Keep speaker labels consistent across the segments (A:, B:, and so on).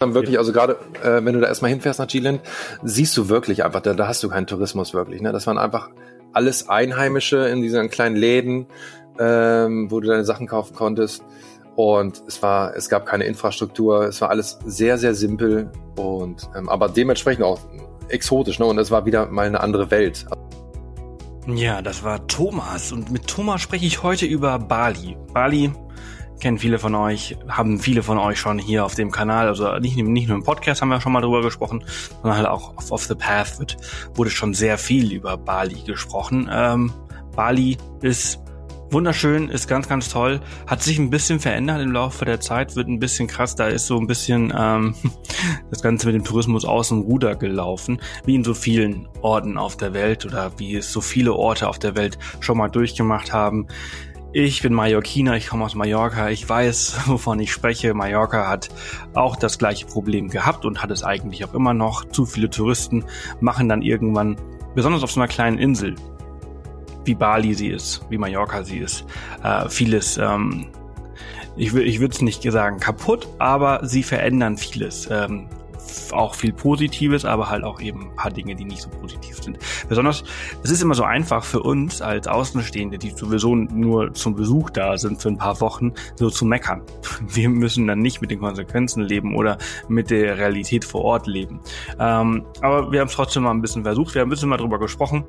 A: dann wirklich, also gerade äh, wenn du da erstmal hinfährst nach G-Land, siehst du wirklich einfach, da, da hast du keinen Tourismus wirklich. Ne? Das waren einfach alles Einheimische in diesen kleinen Läden, ähm, wo du deine Sachen kaufen konntest. Und es war, es gab keine Infrastruktur, es war alles sehr, sehr simpel und ähm, aber dementsprechend auch exotisch, ne? Und es war wieder mal eine andere Welt.
B: Ja, das war Thomas und mit Thomas spreche ich heute über Bali. Bali kennen viele von euch, haben viele von euch schon hier auf dem Kanal, also nicht, nicht nur im Podcast haben wir schon mal drüber gesprochen, sondern halt auch auf Off the Path wird, wurde schon sehr viel über Bali gesprochen. Ähm, Bali ist wunderschön, ist ganz, ganz toll, hat sich ein bisschen verändert im Laufe der Zeit, wird ein bisschen krass, da ist so ein bisschen ähm, das Ganze mit dem Tourismus aus dem Ruder gelaufen, wie in so vielen Orten auf der Welt oder wie es so viele Orte auf der Welt schon mal durchgemacht haben. Ich bin Mallorquiner, ich komme aus Mallorca, ich weiß, wovon ich spreche. Mallorca hat auch das gleiche Problem gehabt und hat es eigentlich auch immer noch. Zu viele Touristen machen dann irgendwann, besonders auf so einer kleinen Insel, wie Bali sie ist, wie Mallorca sie ist, äh, vieles, ähm, ich, ich würde es nicht sagen kaputt, aber sie verändern vieles. Ähm, auch viel Positives, aber halt auch eben ein paar Dinge, die nicht so positiv sind. Besonders, es ist immer so einfach für uns als Außenstehende, die sowieso nur zum Besuch da sind für ein paar Wochen, so zu meckern. Wir müssen dann nicht mit den Konsequenzen leben oder mit der Realität vor Ort leben. Ähm, aber wir haben es trotzdem mal ein bisschen versucht, wir haben ein bisschen mal drüber gesprochen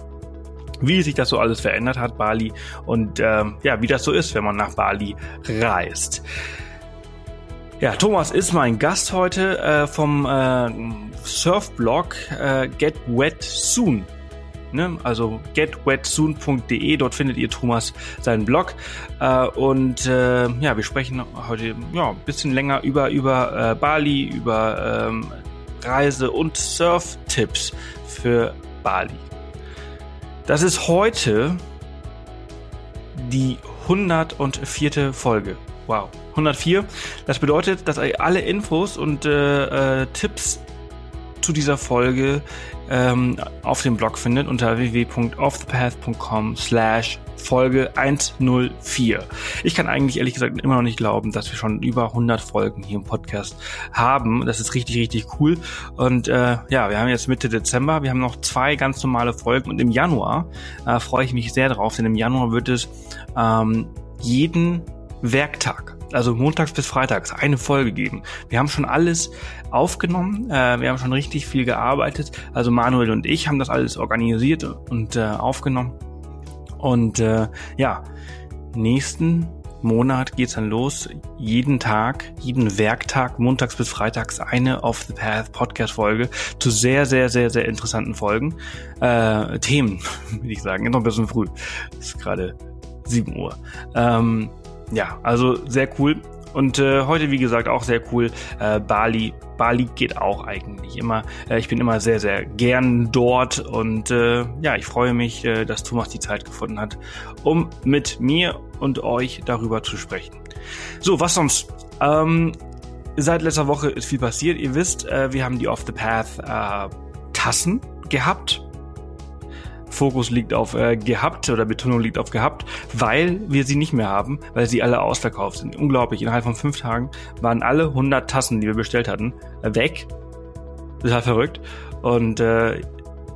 B: wie sich das so alles verändert hat, Bali, und ähm, ja, wie das so ist, wenn man nach Bali reist. Ja, Thomas ist mein Gast heute äh, vom äh, Surfblog äh, Get Wet Soon. Ne? Also getwetsoon.de, dort findet ihr Thomas seinen Blog. Äh, und äh, ja, wir sprechen heute ja, ein bisschen länger über, über äh, Bali, über ähm, Reise- und Surf-Tipps für Bali. Das ist heute die 104. Folge. Wow. 104. Das bedeutet, dass ihr alle Infos und äh, äh, Tipps zu dieser Folge ähm, auf dem Blog findet unter www.offthepath.com slash Folge 104. Ich kann eigentlich ehrlich gesagt immer noch nicht glauben, dass wir schon über 100 Folgen hier im Podcast haben. Das ist richtig, richtig cool. Und äh, ja, wir haben jetzt Mitte Dezember. Wir haben noch zwei ganz normale Folgen. Und im Januar äh, freue ich mich sehr drauf, denn im Januar wird es ähm, jeden Werktag also montags bis freitags, eine Folge geben. Wir haben schon alles aufgenommen, äh, wir haben schon richtig viel gearbeitet. Also Manuel und ich haben das alles organisiert und äh, aufgenommen. Und äh, ja, nächsten Monat geht's dann los. Jeden Tag, jeden Werktag, montags bis freitags eine Off the Path Podcast Folge zu sehr, sehr, sehr, sehr interessanten Folgen. Äh, Themen, würde ich sagen. Ist noch ein bisschen früh. ist gerade 7 Uhr. Ähm, ja, also sehr cool. Und äh, heute, wie gesagt, auch sehr cool. Äh, Bali. Bali geht auch eigentlich immer. Äh, ich bin immer sehr, sehr gern dort. Und äh, ja, ich freue mich, äh, dass Thomas die Zeit gefunden hat, um mit mir und euch darüber zu sprechen. So, was sonst? Ähm, seit letzter Woche ist viel passiert. Ihr wisst, äh, wir haben die Off the Path äh, Tassen gehabt Fokus liegt auf äh, gehabt oder Betonung liegt auf gehabt, weil wir sie nicht mehr haben, weil sie alle ausverkauft sind. Unglaublich, innerhalb von fünf Tagen waren alle 100 Tassen, die wir bestellt hatten, weg. Total verrückt. Und äh,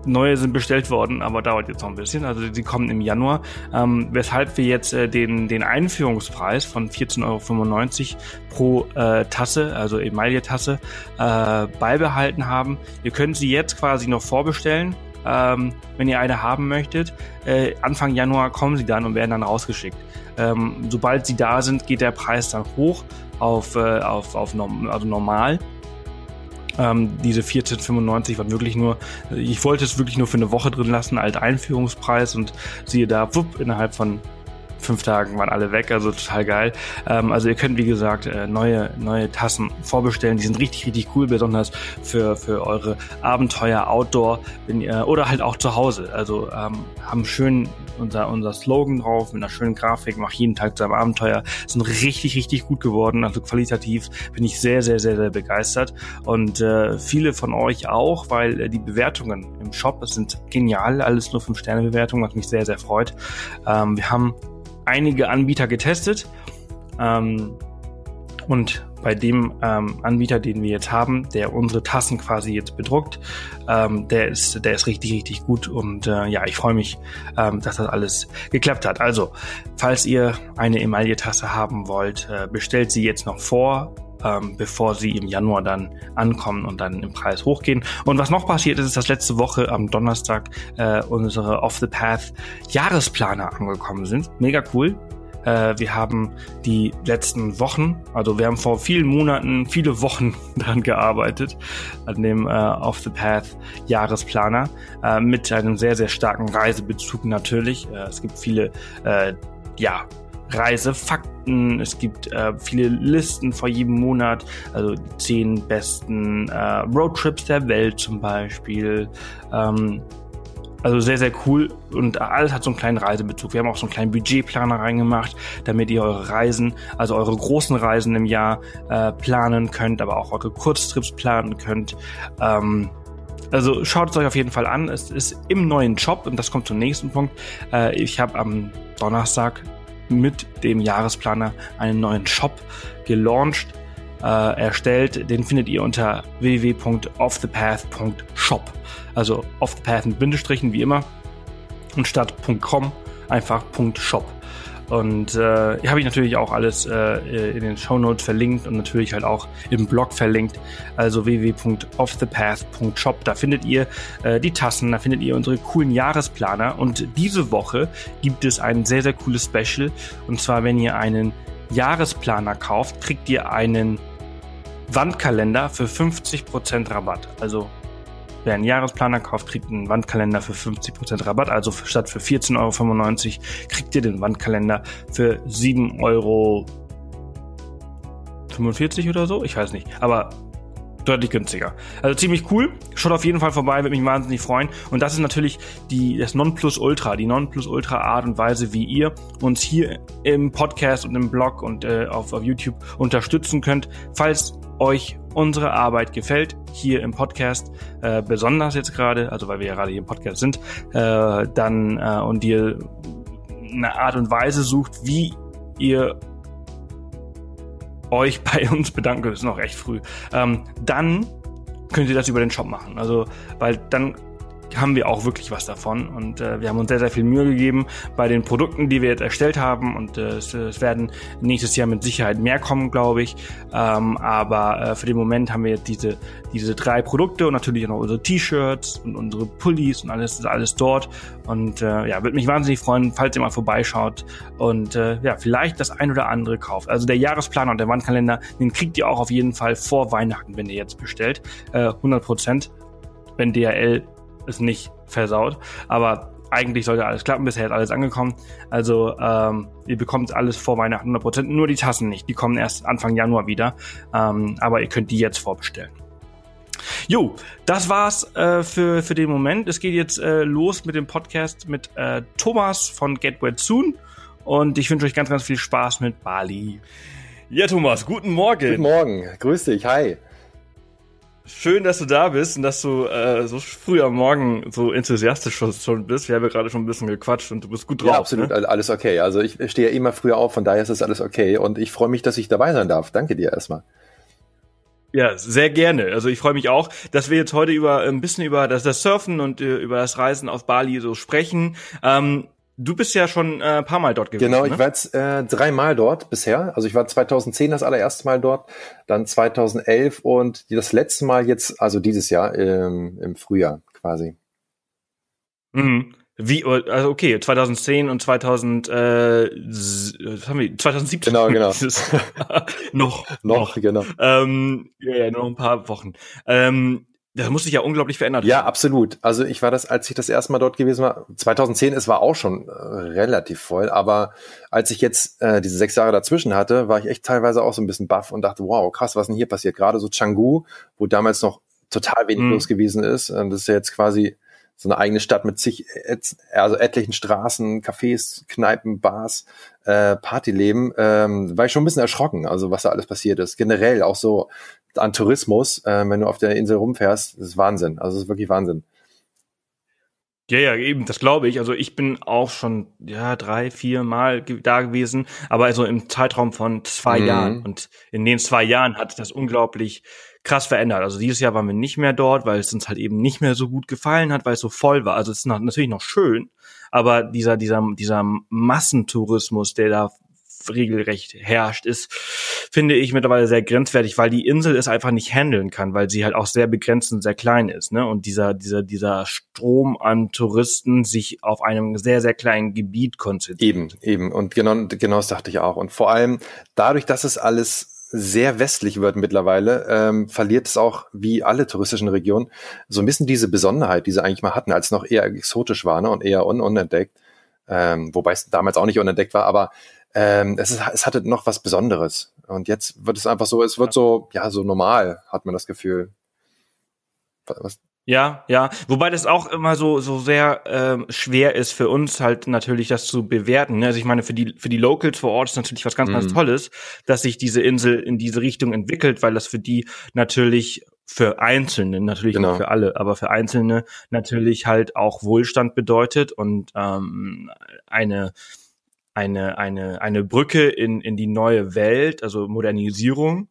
B: neue sind bestellt worden, aber dauert jetzt noch ein bisschen. Also sie kommen im Januar, ähm, weshalb wir jetzt äh, den, den Einführungspreis von 14,95 Euro pro äh, Tasse, also Emaille-Tasse, äh, beibehalten haben. Ihr könnt sie jetzt quasi noch vorbestellen ähm, wenn ihr eine haben möchtet. Äh, Anfang Januar kommen sie dann und werden dann rausgeschickt. Ähm, sobald sie da sind, geht der Preis dann hoch auf, äh, auf, auf norm also normal. Ähm, diese 14,95 waren wirklich nur, ich wollte es wirklich nur für eine Woche drin lassen als Einführungspreis und siehe da, wupp, innerhalb von fünf Tagen waren alle weg, also total geil. Ähm, also ihr könnt, wie gesagt, äh, neue, neue Tassen vorbestellen. Die sind richtig, richtig cool, besonders für, für eure Abenteuer Outdoor wenn ihr, oder halt auch zu Hause. Also ähm, haben schön unser, unser Slogan drauf mit einer schönen Grafik, mach jeden Tag zu einem Abenteuer. Sind richtig, richtig gut geworden. Also qualitativ bin ich sehr, sehr, sehr, sehr begeistert. Und äh, viele von euch auch, weil äh, die Bewertungen im Shop sind genial. Alles nur 5-Sterne-Bewertungen, was mich sehr, sehr freut. Ähm, wir haben einige Anbieter getestet ähm, und bei dem ähm, Anbieter, den wir jetzt haben, der unsere Tassen quasi jetzt bedruckt. Ähm, der ist, der ist richtig, richtig gut und äh, ja, ich freue mich, ähm, dass das alles geklappt hat. Also, falls ihr eine Emaille-Tasse haben wollt, äh, bestellt sie jetzt noch vor ähm, bevor sie im Januar dann ankommen und dann im Preis hochgehen. Und was noch passiert ist, ist, dass letzte Woche am Donnerstag äh, unsere Off the Path Jahresplaner angekommen sind. Mega cool. Äh, wir haben die letzten Wochen, also wir haben vor vielen Monaten, viele Wochen daran gearbeitet, an dem äh, Off the Path Jahresplaner, äh, mit einem sehr, sehr starken Reisebezug natürlich. Äh, es gibt viele, äh, ja, Reisefakten. Es gibt äh, viele Listen vor jedem Monat, also die zehn besten äh, Roadtrips der Welt zum Beispiel. Ähm, also sehr, sehr cool und alles hat so einen kleinen Reisebezug. Wir haben auch so einen kleinen Budgetplaner reingemacht, damit ihr eure Reisen, also eure großen Reisen im Jahr äh, planen könnt, aber auch eure Kurztrips planen könnt. Ähm, also schaut es euch auf jeden Fall an. Es ist im neuen Job und das kommt zum nächsten Punkt. Äh, ich habe am Donnerstag mit dem Jahresplaner einen neuen Shop gelauncht, äh, erstellt. Den findet ihr unter www.offthepath.shop. Also off the path mit Bindestrichen wie immer und statt .com einfach .shop. Und äh, habe ich natürlich auch alles äh, in den Show Notes verlinkt und natürlich halt auch im Blog verlinkt. Also www.offthepath.shop. Da findet ihr äh, die Tassen, da findet ihr unsere coolen Jahresplaner. Und diese Woche gibt es ein sehr, sehr cooles Special. Und zwar, wenn ihr einen Jahresplaner kauft, kriegt ihr einen Wandkalender für 50% Rabatt. Also Wer einen Jahresplaner kauft, kriegt einen Wandkalender für 50% Rabatt. Also statt für 14,95 Euro kriegt ihr den Wandkalender für 7,45 Euro oder so. Ich weiß nicht. Aber deutlich günstiger. Also ziemlich cool. Schaut auf jeden Fall vorbei, würde mich wahnsinnig freuen. Und das ist natürlich die, das Nonplusultra, die Nonplusultra Art und Weise, wie ihr uns hier im Podcast und im Blog und äh, auf, auf YouTube unterstützen könnt. Falls euch unsere Arbeit gefällt, hier im Podcast, äh, besonders jetzt gerade, also weil wir ja gerade hier im Podcast sind, äh, dann äh, und ihr eine Art und Weise sucht, wie ihr euch bei uns bedanken könnt, ist noch recht früh, ähm, dann könnt ihr das über den Shop machen. Also, weil dann haben wir auch wirklich was davon. Und äh, wir haben uns sehr, sehr viel Mühe gegeben bei den Produkten, die wir jetzt erstellt haben. Und äh, es, es werden nächstes Jahr mit Sicherheit mehr kommen, glaube ich. Ähm, aber äh, für den Moment haben wir jetzt diese, diese drei Produkte und natürlich auch noch unsere T-Shirts und unsere Pullis und alles ist alles dort. Und äh, ja, würde mich wahnsinnig freuen, falls ihr mal vorbeischaut und äh, ja, vielleicht das ein oder andere kauft. Also der Jahresplaner und der Wandkalender, den kriegt ihr auch auf jeden Fall vor Weihnachten, wenn ihr jetzt bestellt. Äh, 100 Prozent wenn DHL es nicht versaut. Aber eigentlich sollte alles klappen. Bisher ist alles angekommen. Also ähm, ihr bekommt alles vor Weihnachten 100%. Nur die Tassen nicht. Die kommen erst Anfang Januar wieder. Ähm, aber ihr könnt die jetzt vorbestellen. Jo, das war's äh, für, für den Moment. Es geht jetzt äh, los mit dem Podcast mit äh, Thomas von Get Wet Soon. Und ich wünsche euch ganz, ganz viel Spaß mit Bali. Ja, Thomas, guten Morgen.
A: Guten Morgen. Grüß dich. Hi.
B: Schön, dass du da bist und dass du äh, so früh am Morgen so enthusiastisch schon bist. Wir haben ja gerade schon ein bisschen gequatscht und du bist gut drauf. Ja,
A: absolut, ne? alles okay. Also ich stehe ja immer früher auf, von daher ist das alles okay. Und ich freue mich, dass ich dabei sein darf. Danke dir erstmal.
B: Ja, sehr gerne. Also ich freue mich auch, dass wir jetzt heute über ein bisschen über das, das Surfen und äh, über das Reisen auf Bali so sprechen. Ähm, Du bist ja schon äh, ein paar Mal dort gewesen.
A: Genau, ich ne? war jetzt äh, dreimal dort bisher. Also ich war 2010 das allererste Mal dort, dann 2011 und das letzte Mal jetzt, also dieses Jahr ähm, im Frühjahr quasi.
B: Mhm. Wie, also okay, 2010 und 2000, äh, was haben wir, 2017.
A: Genau, genau.
B: noch,
A: noch, noch, genau.
B: Ähm, ja, ja, noch ein paar Wochen. Ähm, das muss sich ja unglaublich verändert
A: Ja, absolut. Also ich war das, als ich das erste Mal dort gewesen war, 2010, es war auch schon äh, relativ voll, aber als ich jetzt äh, diese sechs Jahre dazwischen hatte, war ich echt teilweise auch so ein bisschen baff und dachte, wow, krass, was denn hier passiert? Gerade so Canggu, wo damals noch total wenig mhm. los gewesen ist. Und das ist ja jetzt quasi so eine eigene Stadt mit zig, also etlichen Straßen, Cafés, Kneipen, Bars, äh, Partyleben, ähm, war ich schon ein bisschen erschrocken, also was da alles passiert ist. Generell auch so an Tourismus, äh, wenn du auf der Insel rumfährst, das ist Wahnsinn. Also es ist wirklich Wahnsinn.
B: Ja, ja, eben, das glaube ich. Also ich bin auch schon ja drei, vier Mal da gewesen, aber also im Zeitraum von zwei mhm. Jahren. Und in den zwei Jahren hat das unglaublich krass verändert. Also dieses Jahr waren wir nicht mehr dort, weil es uns halt eben nicht mehr so gut gefallen hat, weil es so voll war. Also es ist natürlich noch schön, aber dieser dieser dieser Massentourismus, der da regelrecht herrscht, ist, finde ich mittlerweile sehr grenzwertig, weil die Insel es einfach nicht handeln kann, weil sie halt auch sehr begrenzt und sehr klein ist, ne? Und dieser, dieser, dieser Strom an Touristen sich auf einem sehr, sehr kleinen Gebiet konzentriert.
A: Eben, eben. Und genau, genau das dachte ich auch. Und vor allem dadurch, dass es alles sehr westlich wird mittlerweile, ähm, verliert es auch, wie alle touristischen Regionen, so ein bisschen diese Besonderheit, die sie eigentlich mal hatten, als es noch eher exotisch war ne, und eher un unentdeckt. Ähm, wobei es damals auch nicht unentdeckt war, aber ähm, es, ist, es hatte noch was Besonderes. Und jetzt wird es einfach so, es wird so, ja, so normal, hat man das Gefühl.
B: Was? Ja, ja. Wobei das auch immer so so sehr ähm, schwer ist für uns halt natürlich das zu bewerten. Ne? Also ich meine für die für die Locals vor Ort ist natürlich was ganz ganz mhm. Tolles, dass sich diese Insel in diese Richtung entwickelt, weil das für die natürlich für Einzelne, natürlich genau. nicht für alle, aber für Einzelne natürlich halt auch Wohlstand bedeutet und ähm, eine eine, eine, eine Brücke in, in die neue Welt, also Modernisierung.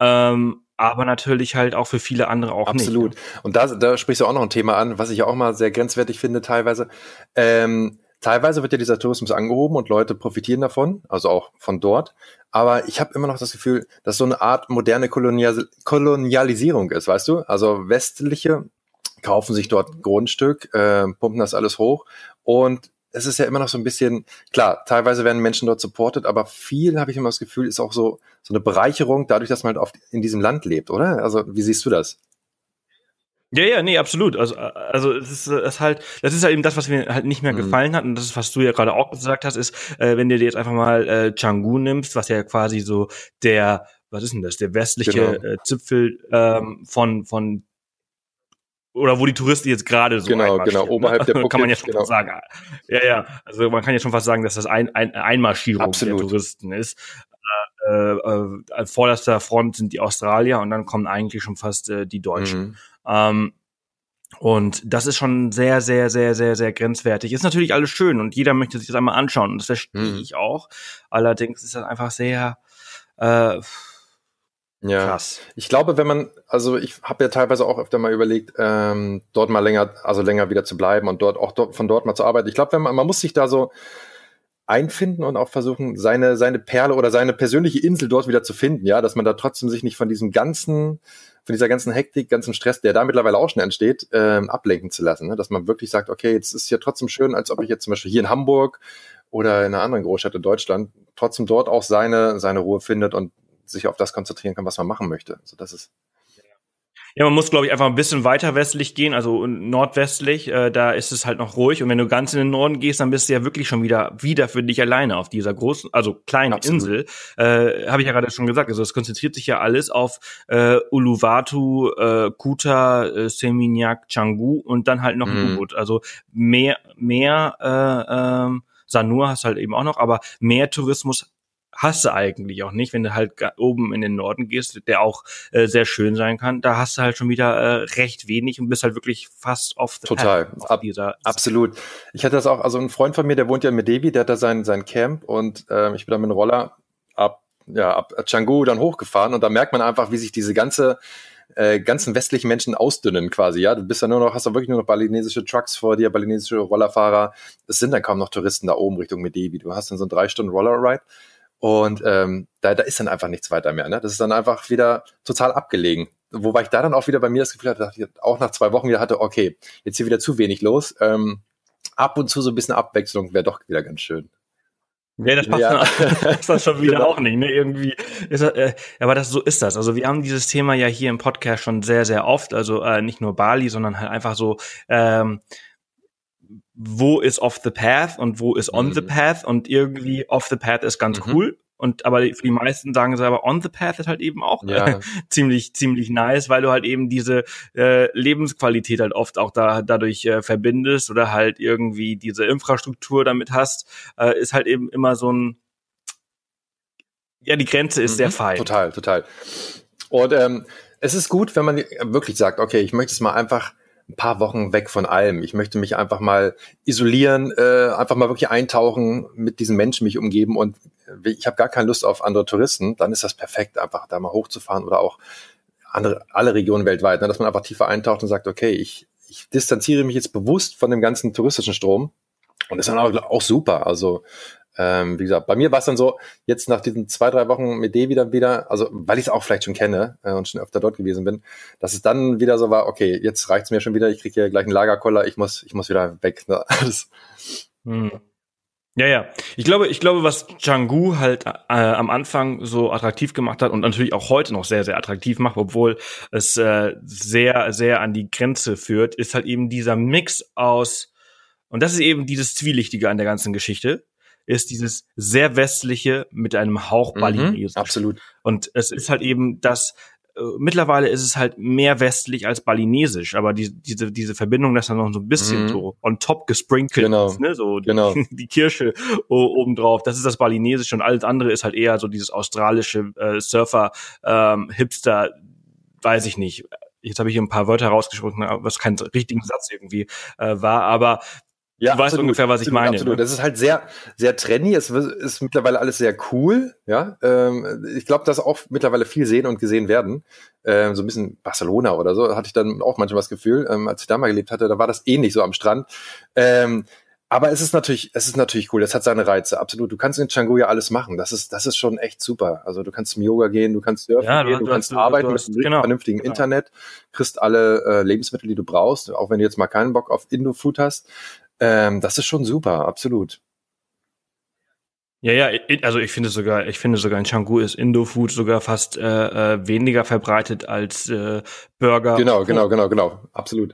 B: Ähm, aber natürlich halt auch für viele andere auch
A: Absolut.
B: nicht.
A: Absolut. Und da, da sprichst du auch noch ein Thema an, was ich auch mal sehr grenzwertig finde teilweise. Ähm, teilweise wird ja dieser Tourismus angehoben und Leute profitieren davon, also auch von dort. Aber ich habe immer noch das Gefühl, dass so eine Art moderne Kolonial Kolonialisierung ist, weißt du? Also westliche kaufen sich dort Grundstück, äh, pumpen das alles hoch und es ist ja immer noch so ein bisschen, klar, teilweise werden Menschen dort supported, aber viel habe ich immer das Gefühl, ist auch so, so eine Bereicherung dadurch, dass man halt oft in diesem Land lebt, oder? Also, wie siehst du das?
B: Ja, ja, nee, absolut. Also, also es ist, es ist halt, das ist halt eben das, was mir halt nicht mehr mhm. gefallen hat. Und das ist, was du ja gerade auch gesagt hast, ist, äh, wenn du dir jetzt einfach mal äh, Canggu nimmst, was ja quasi so der, was ist denn das, der westliche genau. äh, Zipfel ähm, von, von oder wo die Touristen jetzt gerade so
A: genau genau ne? oberhalb der Phuket,
B: kann man ja schon genau. sagen ja ja also man kann ja schon fast sagen dass das ein, ein Einmarschierung Absolut. der Touristen ist äh, äh, äh, vorderster Front sind die Australier und dann kommen eigentlich schon fast äh, die Deutschen mhm. ähm, und das ist schon sehr, sehr, sehr, sehr, sehr grenzwertig. Ist natürlich alles schön und jeder möchte sich das einmal anschauen und das verstehe mhm. ich auch. Allerdings ist das einfach sehr, äh,
A: ja, Krass. Ich glaube, wenn man, also ich habe ja teilweise auch öfter mal überlegt, ähm, dort mal länger, also länger wieder zu bleiben und dort auch dort, von dort mal zu arbeiten. Ich glaube, wenn man, man muss sich da so einfinden und auch versuchen, seine, seine Perle oder seine persönliche Insel dort wieder zu finden, ja, dass man da trotzdem sich nicht von diesem ganzen, von dieser ganzen Hektik, ganzen Stress, der da mittlerweile auch schon entsteht, ähm, ablenken zu lassen. Ne? Dass man wirklich sagt, okay, jetzt ist ja trotzdem schön, als ob ich jetzt zum Beispiel hier in Hamburg oder in einer anderen Großstadt in Deutschland trotzdem dort auch seine, seine Ruhe findet und sich auf das konzentrieren kann, was man machen möchte. Also das ist
B: ja, man muss, glaube ich, einfach ein bisschen weiter westlich gehen, also nordwestlich, äh, da ist es halt noch ruhig. Und wenn du ganz in den Norden gehst, dann bist du ja wirklich schon wieder wieder für dich alleine auf dieser großen, also kleinen Absolut. Insel. Äh, Habe ich ja gerade schon gesagt. Also es konzentriert sich ja alles auf äh, Uluwatu, äh, Kuta, äh, Seminyak, Canggu und dann halt noch mhm. Ubud. Also mehr, mehr äh, äh, Sanur hast halt eben auch noch, aber mehr Tourismus hast du eigentlich auch nicht, wenn du halt oben in den Norden gehst, der auch äh, sehr schön sein kann. Da hast du halt schon wieder äh, recht wenig und bist halt wirklich fast off
A: the Total, Ab dieser absolut. Ich hatte das auch, also ein Freund von mir, der wohnt ja in Medevi, der hat da sein, sein Camp und äh, ich bin da mit dem Roller ab, ja, ab Canggu dann hochgefahren und da merkt man einfach, wie sich diese ganze äh, ganzen westlichen Menschen ausdünnen quasi, ja. Du bist ja nur noch, hast da wirklich nur noch balinesische Trucks vor dir, balinesische Rollerfahrer. Es sind dann kaum noch Touristen da oben Richtung Medevi. Du hast dann so einen drei Stunden Roller-Ride und ähm, da, da ist dann einfach nichts weiter mehr. Ne? Das ist dann einfach wieder total abgelegen. Wobei ich da dann auch wieder bei mir das Gefühl hatte, dass ich auch nach zwei Wochen wieder hatte, okay, jetzt hier wieder zu wenig los. Ähm, ab und zu so ein bisschen Abwechslung wäre doch wieder ganz schön.
B: Ja, das passt ja. Dann, das schon wieder genau. auch nicht, ne? Irgendwie ist das, äh, aber das so ist das. Also wir haben dieses Thema ja hier im Podcast schon sehr, sehr oft. Also äh, nicht nur Bali, sondern halt einfach so ähm, wo ist off the path und wo ist on mhm. the path und irgendwie off the path ist ganz mhm. cool. Und aber für die meisten sagen sie aber on the path ist halt eben auch ja. äh, ziemlich ziemlich nice, weil du halt eben diese äh, Lebensqualität halt oft auch da dadurch äh, verbindest oder halt irgendwie diese Infrastruktur damit hast, äh, ist halt eben immer so ein ja die Grenze ist mhm. sehr fein.
A: Total, total. Und ähm, es ist gut, wenn man wirklich sagt, okay, ich möchte es mal einfach ein paar Wochen weg von allem. Ich möchte mich einfach mal isolieren, äh, einfach mal wirklich eintauchen, mit diesen Menschen mich umgeben und ich habe gar keine Lust auf andere Touristen, dann ist das perfekt, einfach da mal hochzufahren oder auch andere, alle Regionen weltweit, ne, dass man einfach tiefer eintaucht und sagt, okay, ich, ich distanziere mich jetzt bewusst von dem ganzen touristischen Strom und ist dann auch, auch super. Also ähm, wie gesagt, bei mir war es dann so, jetzt nach diesen zwei, drei Wochen mit D wieder wieder, also weil ich es auch vielleicht schon kenne äh, und schon öfter dort gewesen bin, dass es dann wieder so war, okay, jetzt reicht's mir schon wieder, ich kriege hier gleich einen Lagerkoller, ich muss, ich muss wieder weg. Ne?
B: hm. Ja, ja. Ich glaube, ich glaube, was Changu halt äh, am Anfang so attraktiv gemacht hat und natürlich auch heute noch sehr, sehr attraktiv macht, obwohl es äh, sehr, sehr an die Grenze führt, ist halt eben dieser Mix aus, und das ist eben dieses Zwielichtige an der ganzen Geschichte, ist dieses sehr westliche mit einem Hauch Balinesisch.
A: Mhm, absolut.
B: Und es ist halt eben das, äh, mittlerweile ist es halt mehr westlich als balinesisch, aber die, diese, diese Verbindung, dass dann noch so ein bisschen mhm. so on top gesprinkelt
A: genau.
B: ist, ne? so die,
A: genau.
B: die Kirsche obendrauf, das ist das balinesische und alles andere ist halt eher so dieses australische äh, Surfer, ähm, Hipster, weiß ich nicht. Jetzt habe ich hier ein paar Wörter rausgesprochen, was kein richtigen Satz irgendwie äh, war, aber
A: ja, du weißt absolut, ungefähr, was ich absolut, meine. Absolut. Ne? Das ist halt sehr, sehr trendy. Es ist mittlerweile alles sehr cool. Ja, ähm, ich glaube, dass auch mittlerweile viel sehen und gesehen werden. Ähm, so ein bisschen Barcelona oder so hatte ich dann auch manchmal das Gefühl, ähm, als ich da mal gelebt hatte, da war das ähnlich so am Strand. Ähm, aber es ist natürlich, es ist natürlich cool. Es hat seine Reize, absolut. Du kannst in Canggu ja alles machen. Das ist, das ist schon echt super. Also du kannst zum Yoga gehen, du kannst surfen ja, gehen, du, du kannst hast, arbeiten du hast, mit einem genau, vernünftigen genau. Internet, kriegst alle äh, Lebensmittel, die du brauchst, auch wenn du jetzt mal keinen Bock auf Indo-Food hast. Ähm, das ist schon super, absolut.
B: Ja, ja, also ich finde sogar, ich finde sogar in Canggu ist Indo-Food sogar fast äh, äh, weniger verbreitet als äh, Burger.
A: Genau, genau, genau, genau, absolut.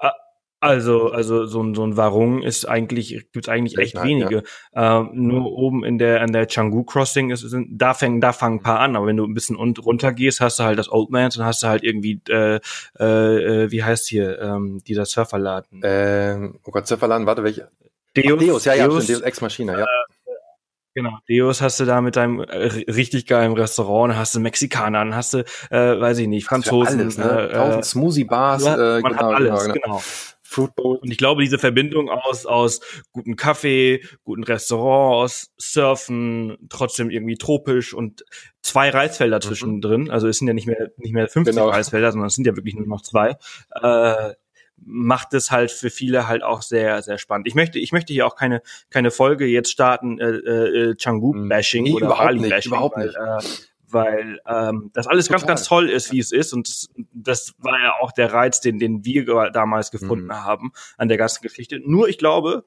B: Also, also so ein so ein Warung ist eigentlich gibt's eigentlich echt Nein, wenige. Ja. Ähm, nur oben in der an der Canggu Crossing ist, sind, da fangen da fangen ein paar an, aber wenn du ein bisschen runter gehst, hast du halt das Old Man, dann hast du halt irgendwie äh, äh, wie heißt hier ähm, dieser Surferladen.
A: Ähm, oh Gott, Surferladen, warte, welche?
B: Deus,
A: Ach, Deus, ja, ja, Deus, Deus Ex Machina, ja. Äh,
B: Genau, Deus hast du da mit deinem äh, richtig geilen Restaurant, hast du Mexikaner, dann hast du, äh, weiß ich nicht, Franzosen.
A: Alles, ne? Äh, Tausend Smoothie-Bars.
B: Äh, man genau, hat alles, genau. genau. Fruit Bowl. Und ich glaube, diese Verbindung aus, aus guten Kaffee, guten Restaurants, Surfen, trotzdem irgendwie tropisch und zwei Reisfelder mhm. zwischendrin, also es sind ja nicht mehr, nicht mehr 50 genau. Reisfelder, sondern es sind ja wirklich nur noch zwei, äh, macht es halt für viele halt auch sehr sehr spannend. Ich möchte ich möchte hier auch keine keine Folge jetzt starten äh, äh, Changu Bashing
A: nee,
B: oder
A: Bali Bashing, überhaupt nicht.
B: Weil, äh, weil ähm, das alles Total. ganz, ganz toll ist, wie es ist. Und das, das war ja auch der Reiz, den, den wir damals gefunden mhm. haben an der ganzen Geschichte. Nur ich glaube,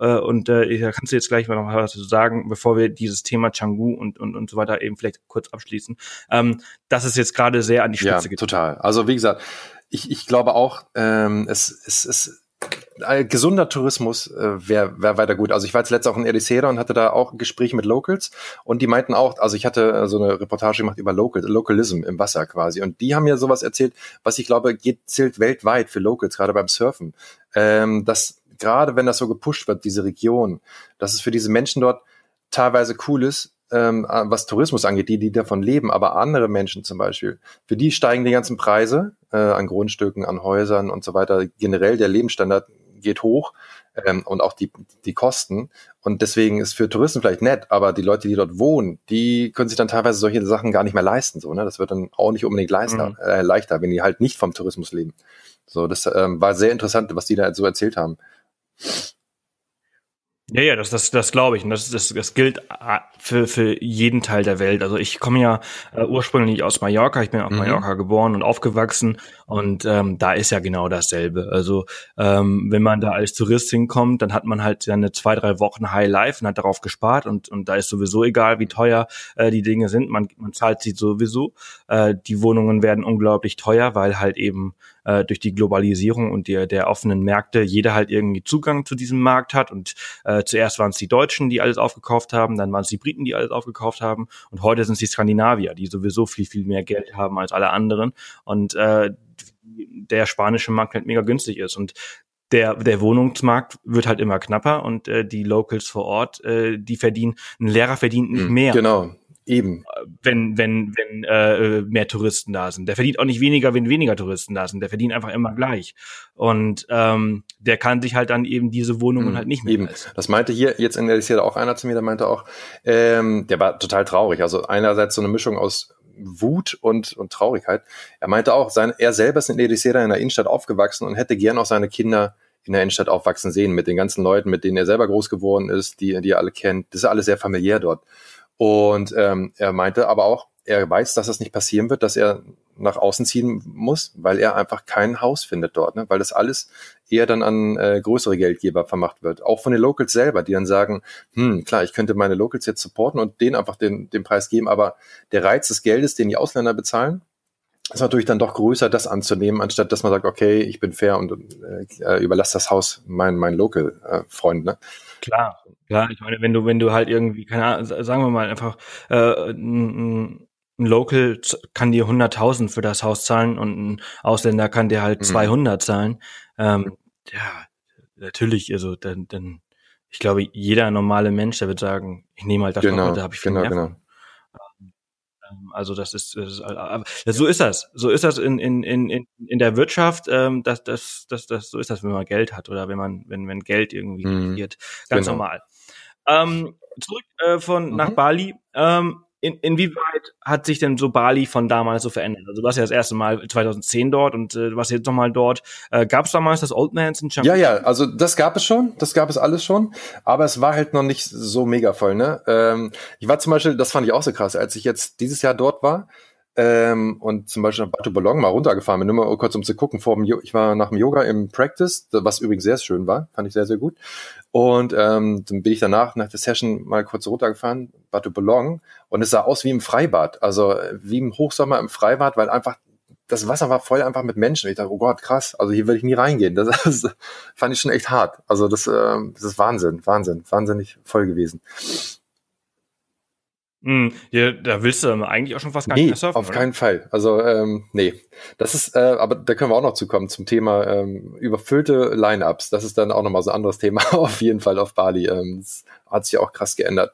B: äh, und äh, da kannst du jetzt gleich mal noch was zu sagen, bevor wir dieses Thema Changu und, und, und so weiter eben vielleicht kurz abschließen, ähm, das ist jetzt gerade sehr an die Spitze
A: ja, geht. total. Also wie gesagt, ich, ich glaube auch, ähm, es, es, es gesunder Tourismus äh, wäre wär weiter gut. Also ich war jetzt letztes auch in Ericeira und hatte da auch Gespräche mit Locals. Und die meinten auch, also ich hatte äh, so eine Reportage gemacht über Local, Localism im Wasser quasi. Und die haben mir sowas erzählt, was ich glaube geht, zählt weltweit für Locals, gerade beim Surfen, ähm, dass gerade wenn das so gepusht wird, diese Region, dass es für diese Menschen dort teilweise cool ist, ähm, was Tourismus angeht, die, die davon leben, aber andere Menschen zum Beispiel, für die steigen die ganzen Preise äh, an Grundstücken, an Häusern und so weiter. Generell der Lebensstandard geht hoch ähm, und auch die, die Kosten. Und deswegen ist für Touristen vielleicht nett, aber die Leute, die dort wohnen, die können sich dann teilweise solche Sachen gar nicht mehr leisten. So, ne? Das wird dann auch nicht unbedingt leichter, mhm. äh, leichter, wenn die halt nicht vom Tourismus leben. So, das ähm, war sehr interessant, was die da so erzählt haben.
B: Ja, ja, das, das, das glaube ich. Und das, das, das gilt äh, für, für jeden Teil der Welt. Also ich komme ja äh, ursprünglich aus Mallorca. Ich bin auf mhm. Mallorca geboren und aufgewachsen. Und ähm, da ist ja genau dasselbe. Also ähm, wenn man da als Tourist hinkommt, dann hat man halt seine zwei, drei Wochen High Life und hat darauf gespart. Und, und da ist sowieso egal, wie teuer äh, die Dinge sind. Man, man zahlt sie sowieso. Äh, die Wohnungen werden unglaublich teuer, weil halt eben äh, durch die Globalisierung und der, der offenen Märkte jeder halt irgendwie Zugang zu diesem Markt hat. Und äh, zuerst waren es die Deutschen, die alles aufgekauft haben, dann waren es die Briten, die alles aufgekauft haben und heute sind es die Skandinavier, die sowieso viel, viel mehr Geld haben als alle anderen. Und äh, der spanische Markt halt mega günstig ist. Und der, der Wohnungsmarkt wird halt immer knapper und äh, die Locals vor Ort, äh, die verdienen, ein Lehrer verdient nicht hm, mehr.
A: Genau, Eben.
B: Wenn, wenn, wenn äh, mehr Touristen da sind. Der verdient auch nicht weniger, wenn weniger Touristen da sind. Der verdient einfach immer gleich. Und ähm, der kann sich halt dann eben diese Wohnungen mhm, halt nicht mehr
A: eben. leisten. Das meinte hier jetzt in der Liste auch einer zu mir, der meinte auch, ähm, der war total traurig. Also einerseits so eine Mischung aus Wut und, und Traurigkeit. Er meinte auch, sein, er selber ist in Edicera in der Innenstadt aufgewachsen und hätte gern auch seine Kinder in der Innenstadt aufwachsen sehen, mit den ganzen Leuten, mit denen er selber groß geworden ist, die, die er alle kennt. Das ist alles sehr familiär dort. Und ähm, er meinte aber auch, er weiß, dass das nicht passieren wird, dass er nach außen ziehen muss, weil er einfach kein Haus findet dort, ne? weil das alles eher dann an äh, größere Geldgeber vermacht wird. Auch von den Locals selber, die dann sagen, hm, klar, ich könnte meine Locals jetzt supporten und denen einfach den, den Preis geben, aber der Reiz des Geldes, den die Ausländer bezahlen, ist natürlich dann doch größer, das anzunehmen, anstatt dass man sagt, okay, ich bin fair und äh, überlasse das Haus meinen mein Local-Freund. Äh, ne?
B: Klar, klar. Ich meine, wenn du, wenn du halt irgendwie, keine Ahnung, sagen wir mal einfach, äh, ein, ein Local kann dir 100.000 für das Haus zahlen und ein Ausländer kann dir halt mhm. 200 zahlen. Ähm, ja, natürlich, also dann, dann, ich glaube, jeder normale Mensch, der wird sagen, ich nehme halt das
A: genau, Doppelte, habe ich viel
B: genau,
A: mehr genau.
B: Also das ist, das ist aber so ist das. So ist das in, in, in, in der Wirtschaft. Ähm, das, das, das, das, so ist das, wenn man Geld hat oder wenn man, wenn, wenn Geld irgendwie mhm. Ganz genau. normal. Ähm, zurück äh, von mhm. nach Bali. Ähm, in, inwieweit hat sich denn so Bali von damals so verändert? Also du warst ja das erste Mal 2010 dort und äh, du warst jetzt nochmal dort. Äh, gab es damals das Old Man's in
A: Chiang Ja, ja, also das gab es schon, das gab es alles schon, aber es war halt noch nicht so mega voll. Ne? Ähm, ich war zum Beispiel, das fand ich auch so krass, als ich jetzt dieses Jahr dort war, ähm, und zum Beispiel nach Batu Bolong mal runtergefahren bin, nur mal kurz um zu gucken. Vor dem ich war nach dem Yoga im Practice, was übrigens sehr schön war, fand ich sehr, sehr gut. Und ähm, dann bin ich danach, nach der Session, mal kurz runtergefahren, Batu Bolong, und es sah aus wie im Freibad, also wie im Hochsommer im Freibad, weil einfach das Wasser war voll einfach mit Menschen. Ich dachte, oh Gott, krass, also hier würde ich nie reingehen. Das, das fand ich schon echt hart. Also das, äh, das ist Wahnsinn, Wahnsinn, wahnsinnig voll gewesen.
B: Hm, ja, da willst du eigentlich auch schon fast
A: gar nee, nicht mehr surfen. Auf oder? keinen Fall. Also ähm, nee. Das ist, äh, aber da können wir auch noch zukommen zum Thema ähm, überfüllte Lineups. Das ist dann auch nochmal so ein anderes Thema auf jeden Fall auf Bali. Ähm, das hat sich auch krass geändert.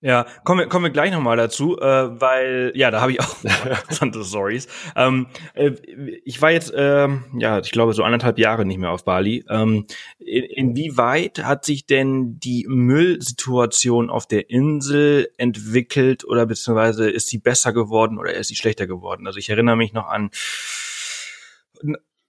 B: Ja, kommen wir, kommen wir gleich nochmal dazu, äh, weil, ja, da habe ich auch interessante Stories. Ähm, äh, ich war jetzt, ähm, ja, ich glaube, so anderthalb Jahre nicht mehr auf Bali. Ähm, in, inwieweit hat sich denn die Müllsituation auf der Insel entwickelt oder beziehungsweise ist sie besser geworden oder ist sie schlechter geworden? Also ich erinnere mich noch an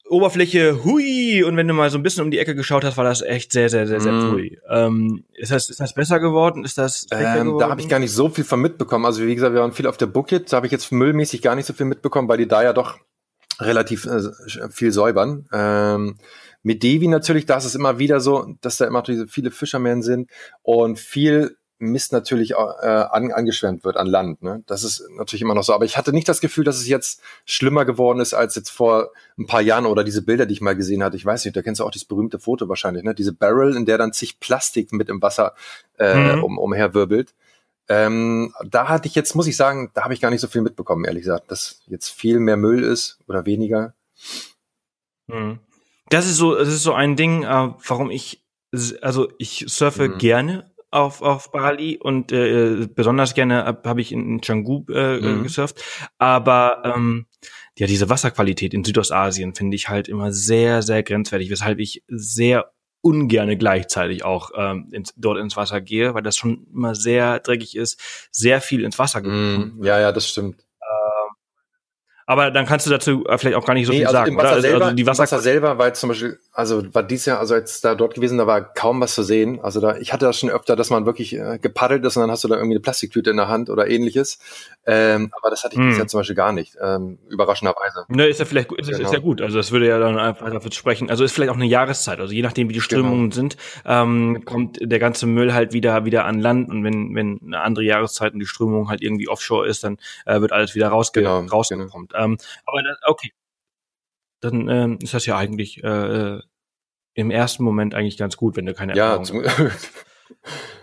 B: Oberfläche, hui, und wenn du mal so ein bisschen um die Ecke geschaut hast, war das echt sehr, sehr, sehr, sehr mm. hui. Ähm, ist, das, ist das besser geworden? Ist das
A: ähm, geworden? Da habe ich gar nicht so viel von mitbekommen. Also wie gesagt, wir waren viel auf der Bucket, da habe ich jetzt müllmäßig gar nicht so viel mitbekommen, weil die da ja doch relativ äh, viel säubern. Ähm, mit Devi natürlich, da ist es immer wieder so, dass da immer diese viele Fischermen sind und viel Mist natürlich äh, an, angeschwemmt wird an Land. Ne? Das ist natürlich immer noch so. Aber ich hatte nicht das Gefühl, dass es jetzt schlimmer geworden ist als jetzt vor ein paar Jahren oder diese Bilder, die ich mal gesehen hatte. Ich weiß nicht, da kennst du auch dieses berühmte Foto wahrscheinlich, ne? Diese Barrel, in der dann zig Plastik mit im Wasser äh, mhm. um, umherwirbelt. Ähm, da hatte ich jetzt, muss ich sagen, da habe ich gar nicht so viel mitbekommen, ehrlich gesagt, dass jetzt viel mehr Müll ist oder weniger.
B: Mhm. Das ist so, das ist so ein Ding, äh, warum ich, also ich surfe mhm. gerne auf, auf Bali und äh, besonders gerne habe hab ich in Canggu äh, mhm. gesurft. Aber ähm, ja, diese Wasserqualität in Südostasien finde ich halt immer sehr, sehr grenzwertig, weshalb ich sehr ungerne gleichzeitig auch ähm, ins, dort ins Wasser gehe, weil das schon immer sehr dreckig ist, sehr viel ins Wasser
A: mm, Ja, ja, das stimmt.
B: Aber dann kannst du dazu äh, vielleicht auch gar nicht so nee, viel also sagen,
A: Wasser oder? Also, selber, also die Wasser, Wasser selber war jetzt zum Beispiel, also war dies Jahr, also jetzt da dort gewesen, da war kaum was zu sehen. Also da, ich hatte das schon öfter, dass man wirklich äh, gepaddelt ist und dann hast du da irgendwie eine Plastiktüte in der Hand oder ähnliches. Ähm, aber das hatte ich hm. dieses Jahr zum Beispiel gar nicht, ähm, überraschenderweise.
B: Ne, ist ja vielleicht ist, genau. ist ja gut. Also das würde ja dann einfach dafür sprechen. Also ist vielleicht auch eine Jahreszeit. Also je nachdem, wie die Strömungen genau. sind, ähm, kommt der ganze Müll halt wieder wieder an Land und wenn wenn eine andere Jahreszeit und die Strömung halt irgendwie offshore ist, dann äh, wird alles wieder rausge genau, rausgekommen. Genau. Ähm, aber das, okay. Dann ähm, ist das ja eigentlich äh, äh, im ersten Moment eigentlich ganz gut, wenn du keine
A: ja, Erfahrung hast.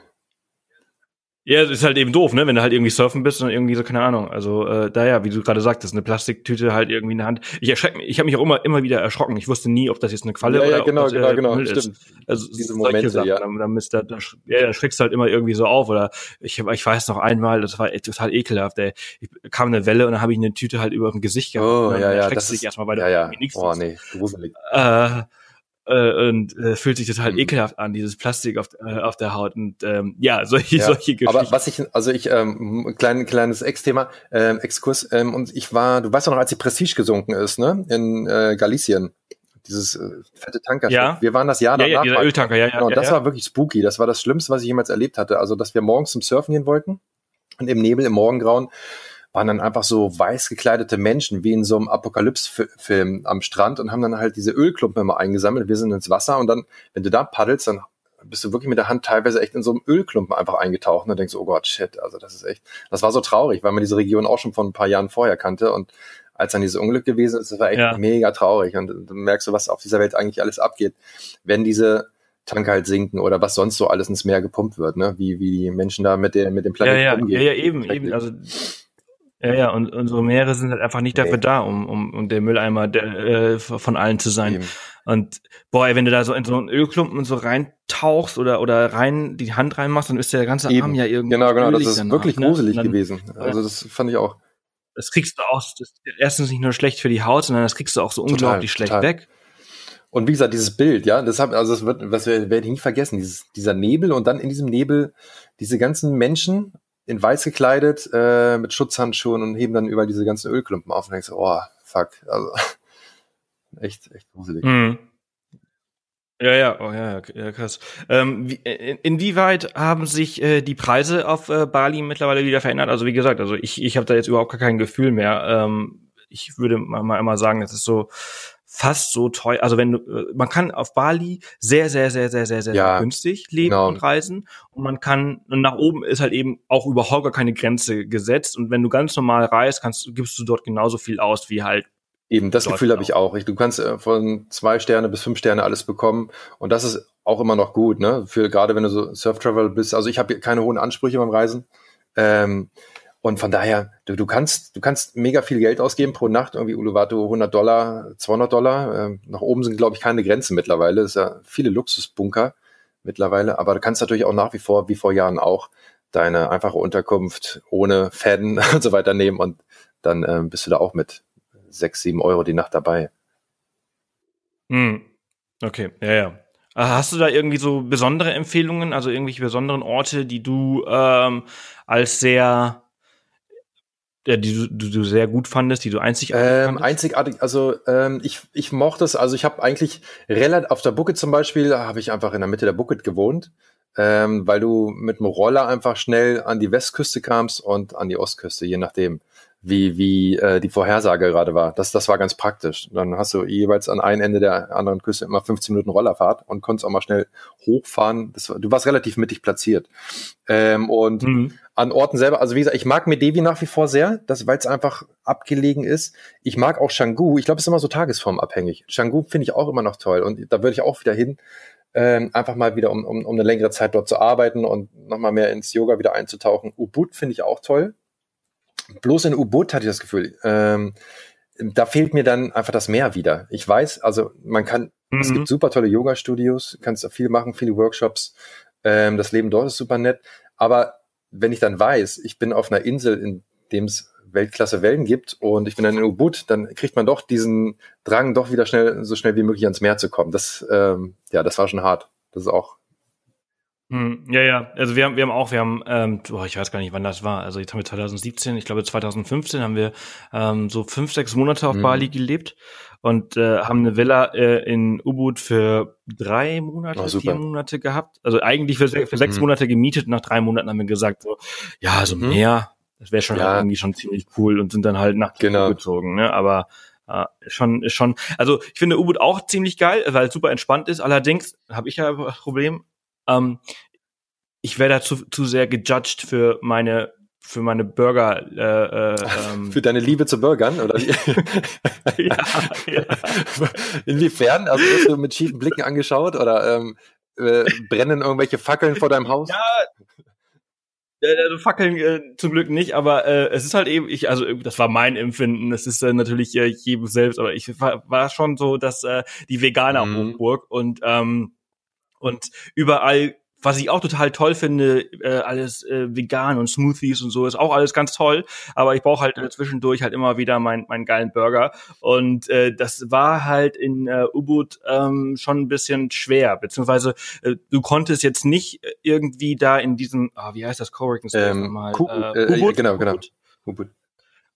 B: Ja, ist halt eben doof, ne? Wenn du halt irgendwie surfen bist und irgendwie so, keine Ahnung. Also, äh, da ja, wie du gerade sagtest, eine Plastiktüte halt irgendwie in der Hand. Ich erschreck mich, ich habe mich auch immer, immer wieder erschrocken. Ich wusste nie, ob das jetzt eine Qualle
A: Ja, ja,
B: oder
A: genau,
B: ob das,
A: genau,
B: äh,
A: genau,
B: Müll
A: stimmt.
B: ist. Also
A: Diese Momente,
B: Sachen,
A: ja.
B: Dann, du, da, ja, dann schreckst du halt immer irgendwie so auf. Oder ich, ich weiß noch einmal, das war total ekelhaft. Ey. Ich kam eine Welle und dann habe ich eine Tüte halt über dem Gesicht gehabt.
A: Oh, ja, ja,
B: erschreckst
A: das
B: du dich
A: ist,
B: erstmal, weil du
A: ja, ja. Oh, nee, gruselig.
B: Äh, äh, und äh, fühlt sich total
A: Mhm.
B: ekelhaft an, dieses Plastik auf, äh, auf der Haut. Und ähm, ja, solche,
A: Ja,
B: solche Geschichten.
A: Aber was ich, also ich, ähm, klein, kleines Ex-Thema, ähm, Exkurs, ähm, und ich war, du weißt doch noch, als die Prestige gesunken ist, ne, in äh, Galicien, dieses äh, fette Tankerschiff.
B: Ja.
A: Wir waren das Jahr
B: ja,
A: danach.
B: ja, dieser
A: mal-
B: Öltanker, ja, ja.
A: Genau,
B: ja,
A: das
B: ja.
A: war wirklich spooky. Das war das Schlimmste, was ich jemals erlebt hatte. Also, dass wir morgens zum Surfen gehen wollten und im Nebel, im Morgengrauen, waren dann einfach so weiß gekleidete Menschen, wie in so einem Apokalypse-Film am Strand und haben dann halt diese Ölklumpen immer eingesammelt. Wir sind ins Wasser und dann, wenn du da paddelst, dann bist du wirklich mit der Hand teilweise echt in so einem Ölklumpen einfach eingetaucht und dann denkst oh Gott, shit, also das ist echt, das war so traurig, weil man diese Region auch schon vor ein paar Jahren vorher kannte und als dann dieses Unglück gewesen ist, das war echt
B: Ja.
A: mega traurig und du merkst du, was auf dieser Welt eigentlich alles abgeht, wenn diese Tanker halt sinken oder was sonst so alles ins Meer gepumpt wird, ne? Wie, wie die Menschen da mit, der, mit dem
B: ja,
A: Planeten
B: ja,
A: umgehen.
B: ja, ja, eben, eben. Also ja, ja, und unsere Meere sind halt einfach nicht dafür
A: Nee.
B: da, um, um, um der Mülleimer der, äh, von allen zu sein.
A: Eben.
B: Und boah, ey, wenn du da so in so einen Ölklumpen so reintauchst oder oder rein die Hand reinmachst, dann ist der ganze
A: Eben.
B: Arm ja irgendwie
A: Genau, genau, das ist
B: danach,
A: wirklich
B: ne?
A: gruselig
B: Und dann-
A: gewesen. Also das fand ich auch.
B: Das kriegst du auch, das ist erstens nicht nur schlecht für die Haut, sondern das kriegst du auch so
A: Total,
B: unglaublich schlecht
A: total.
B: weg.
A: Und wie gesagt, dieses Bild, ja, das hab, also das wird, was wir werde ich nie vergessen, dieses, dieser Nebel und dann in diesem Nebel diese ganzen Menschen in weiß gekleidet, äh, mit Schutzhandschuhen und heben dann über diese ganzen Ölklumpen auf und denkst, oh, fuck, also echt, echt gruselig.
B: Mhm. Ja, ja, oh, ja, ja, krass. Ähm, wie, in, inwieweit haben sich äh, die Preise auf äh, Bali mittlerweile wieder verändert? Also wie gesagt, also ich, ich habe da jetzt überhaupt gar kein Gefühl mehr. Ähm, ich würde mal, mal immer sagen, es ist so fast so teuer. Also wenn du, äh, man kann auf Bali sehr, sehr, sehr, sehr, sehr, sehr
A: Ja,
B: günstig leben
A: genau.
B: und reisen. Und man kann, und nach oben ist halt eben auch überhaupt gar keine Grenze gesetzt. Und wenn du ganz normal reist, kannst, gibst du dort genauso viel aus wie halt
A: Eben, das Gefühl habe ich auch. Du kannst äh, von zwei Sterne bis fünf Sterne alles bekommen und das ist auch immer noch gut, ne? Für gerade wenn du so Surf Travel bist. Also ich habe keine hohen Ansprüche beim Reisen. Ähm, und von daher, du, du kannst, du kannst mega viel Geld ausgeben pro Nacht, irgendwie Uluwatu 100 Dollar, 200 Dollar. Ähm, nach oben sind, glaube ich, keine Grenzen mittlerweile. Es ist ja viele Luxusbunker mittlerweile, aber du kannst natürlich auch nach wie vor, wie vor Jahren auch, deine einfache Unterkunft ohne Fäden und so weiter nehmen und dann ähm, bist du da auch mit sechs, sieben Euro die Nacht dabei.
B: Hm. Okay, ja, ja. Äh, Hast du da irgendwie so besondere Empfehlungen, also irgendwelche besonderen Orte, die du ähm, als sehr, die du, du, du sehr gut fandest, die du einzigartig
A: Ähm,
B: fandest?
A: einzigartig, also ähm, ich, ich mochte es, also ich habe eigentlich relativ, auf der Bucket zum Beispiel, habe ich einfach in der Mitte der Bucket gewohnt, ähm, weil du mit dem Roller einfach schnell an die Westküste kamst und an die Ostküste, je nachdem, wie, wie äh, die Vorhersage gerade war. Das, das war ganz praktisch. Dann hast du jeweils an einem Ende der anderen Küste immer 15 Minuten Rollerfahrt und konntest auch mal schnell hochfahren. Das, war- du warst relativ mittig platziert. Ähm, und
B: Mhm.
A: an Orten selber, also wie gesagt, ich mag Medevi nach wie vor sehr, das, weil es einfach abgelegen ist. Ich mag auch Canggu, ich glaube, es ist immer so tagesformabhängig. Canggu finde ich auch immer noch toll und da würde ich auch wieder hin, ähm, einfach mal wieder, um, um, um eine längere Zeit dort zu arbeiten und nochmal mehr ins Yoga wieder einzutauchen. Ubud finde ich auch toll. Bloß in Ubud hatte ich das Gefühl, ähm, da fehlt mir dann einfach das Meer wieder. Ich weiß, also man kann, es
B: Mhm.
A: gibt super tolle Yoga-Studios, kannst da viel machen, viele Workshops. Ähm, das Leben dort ist super nett. Aber wenn ich dann weiß, ich bin auf einer Insel, in dem es Weltklasse Wellen gibt und ich bin dann in Ubud, dann kriegt man doch diesen Drang, doch wieder schnell, so schnell wie möglich ans Meer zu kommen. Das, ähm, ja, das war schon hart. Das ist auch,
B: Hm, ja, ja. Also wir haben, wir haben auch, wir haben, ähm, boah, ich weiß gar nicht, wann das war. Also jetzt haben wir 2017, ich glaube 2015 haben wir ähm, so fünf, sechs Monate auf
A: Mhm.
B: Bali gelebt und äh, haben eine Villa äh, in Ubud für drei Monate,
A: Oh,
B: vier Monate gehabt. Also eigentlich für, für sechs
A: Mhm.
B: Monate gemietet. Nach drei Monaten haben wir gesagt so, ja, also
A: Mhm.
B: mehr, das wäre schon
A: Ja.
B: halt irgendwie schon ziemlich cool und sind dann halt nach Kiel
A: Genau.
B: gezogen. Ne? Aber äh, schon, ist schon, also ich finde Ubud auch ziemlich geil, weil es super entspannt ist. Allerdings habe ich ja das Problem, ähm, ich werde da zu, zu sehr gejudged für meine für meine Burger. Äh, äh, ähm,
A: für deine Liebe zu Bürgern, oder
B: ja, ja.
A: Inwiefern? Also wirst du mit schiefen Blicken angeschaut oder ähm, äh, brennen irgendwelche Fackeln vor deinem Haus?
B: Ja, Äh, Fackeln äh, zum Glück nicht, aber äh, es ist halt eben, ich, also das war mein Empfinden, es ist äh, natürlich äh, jedem selbst, aber ich war, war schon so, dass äh, die Veganer mhm. Hochburg und ähm, und überall was ich auch total toll finde, äh, alles äh, vegan und Smoothies und so, ist auch alles ganz toll. Aber ich brauche halt äh, zwischendurch halt immer wieder meinen meinen geilen Burger. Und äh, das war halt in äh, Ubud ähm, schon ein bisschen schwer. Beziehungsweise äh, du konntest jetzt nicht irgendwie da in diesem, ah, wie heißt das Coworking Space
A: ähm, nochmal? Äh, Ubud? Genau, genau.
B: Ubud.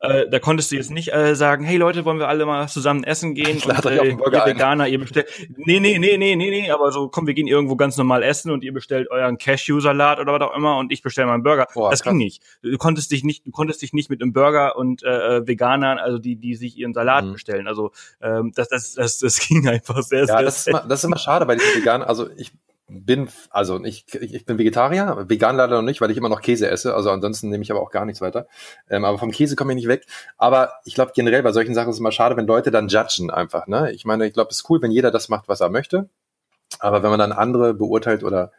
B: Äh, da konntest du jetzt nicht äh, sagen, hey Leute, wollen wir alle mal zusammen essen gehen? und, äh, ihr Veganer, ihr bestellt. Nee, nee, nee, nee, nee, nee, aber so, komm, wir gehen irgendwo ganz normal essen und ihr bestellt euren Cashew-Salat oder was auch immer und ich bestelle meinen Burger. Boah, das krass. ging nicht. Du konntest dich nicht, du konntest dich nicht mit einem Burger und äh, äh Veganern, also die, die sich ihren Salat mhm. bestellen. Also ähm, das, das, das, das ging einfach sehr, ja, sehr.
A: Ja, das, ist immer, das ist immer schade bei diesen Veganern. Also ich bin, also ich, ich bin Vegetarier, vegan leider noch nicht, weil ich immer noch Käse esse. Also ansonsten nehme ich aber auch gar nichts weiter. Ähm, aber vom Käse komme ich nicht weg. Aber ich glaube generell bei solchen Sachen ist es immer schade, wenn Leute dann judgen einfach. Ne? Ich meine, ich glaube, es ist cool, wenn jeder das macht, was er möchte. Aber wenn man dann andere beurteilt oder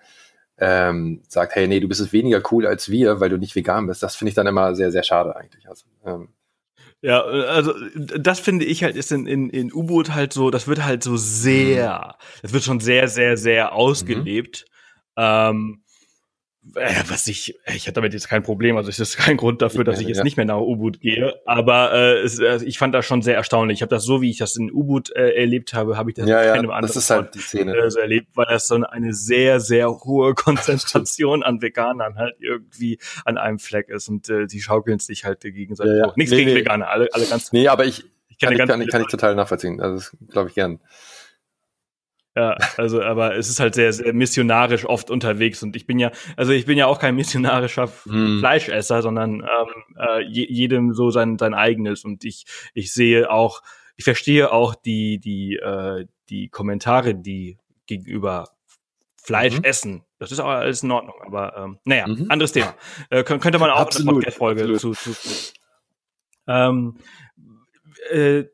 A: ähm, sagt, hey, nee, du bist es weniger cool als wir, weil du nicht vegan bist, das finde ich dann immer sehr, sehr schade eigentlich. Also, ähm,
B: ja, also das finde ich halt ist in, in, in U-Boot halt so, das wird halt so sehr, das wird schon sehr, sehr, sehr ausgelebt. Mhm. Ähm, äh, was ich, ich hatte damit jetzt kein Problem, also es ist kein Grund dafür, dass ich jetzt ja. nicht mehr nach U-Boot gehe, aber äh, es, äh, ich fand das schon sehr erstaunlich. Ich habe das so, wie ich das in U-Boot äh, erlebt habe, habe ich das
A: ja, in keinem ja, anderen das halt die Szene.
B: Äh, so erlebt, weil das so eine sehr, sehr hohe Konzentration an Veganern halt irgendwie an einem Fleck ist und äh, die schaukeln sich halt gegenseitig ja, ja. Nichts nee, gegen nee. Veganer, alle, alle ganz.
A: Nee, aber ich, ich kann, kann, ich, kann ich total nachvollziehen. Also das glaube ich gern.
B: Ja, also, aber es ist halt sehr, sehr missionarisch oft unterwegs und ich bin ja, also ich bin ja auch kein missionarischer mm. Fleischesser, sondern ähm, äh, jedem so sein, sein eigenes und ich, ich sehe auch, ich verstehe auch die, die, äh, die Kommentare, die gegenüber Fleisch mhm. essen. Das ist auch alles in Ordnung, aber ähm, naja, mhm. anderes Thema. Äh, könnte man auch absolut, eine Podcast-Folge zu, zu, zu ähm, äh,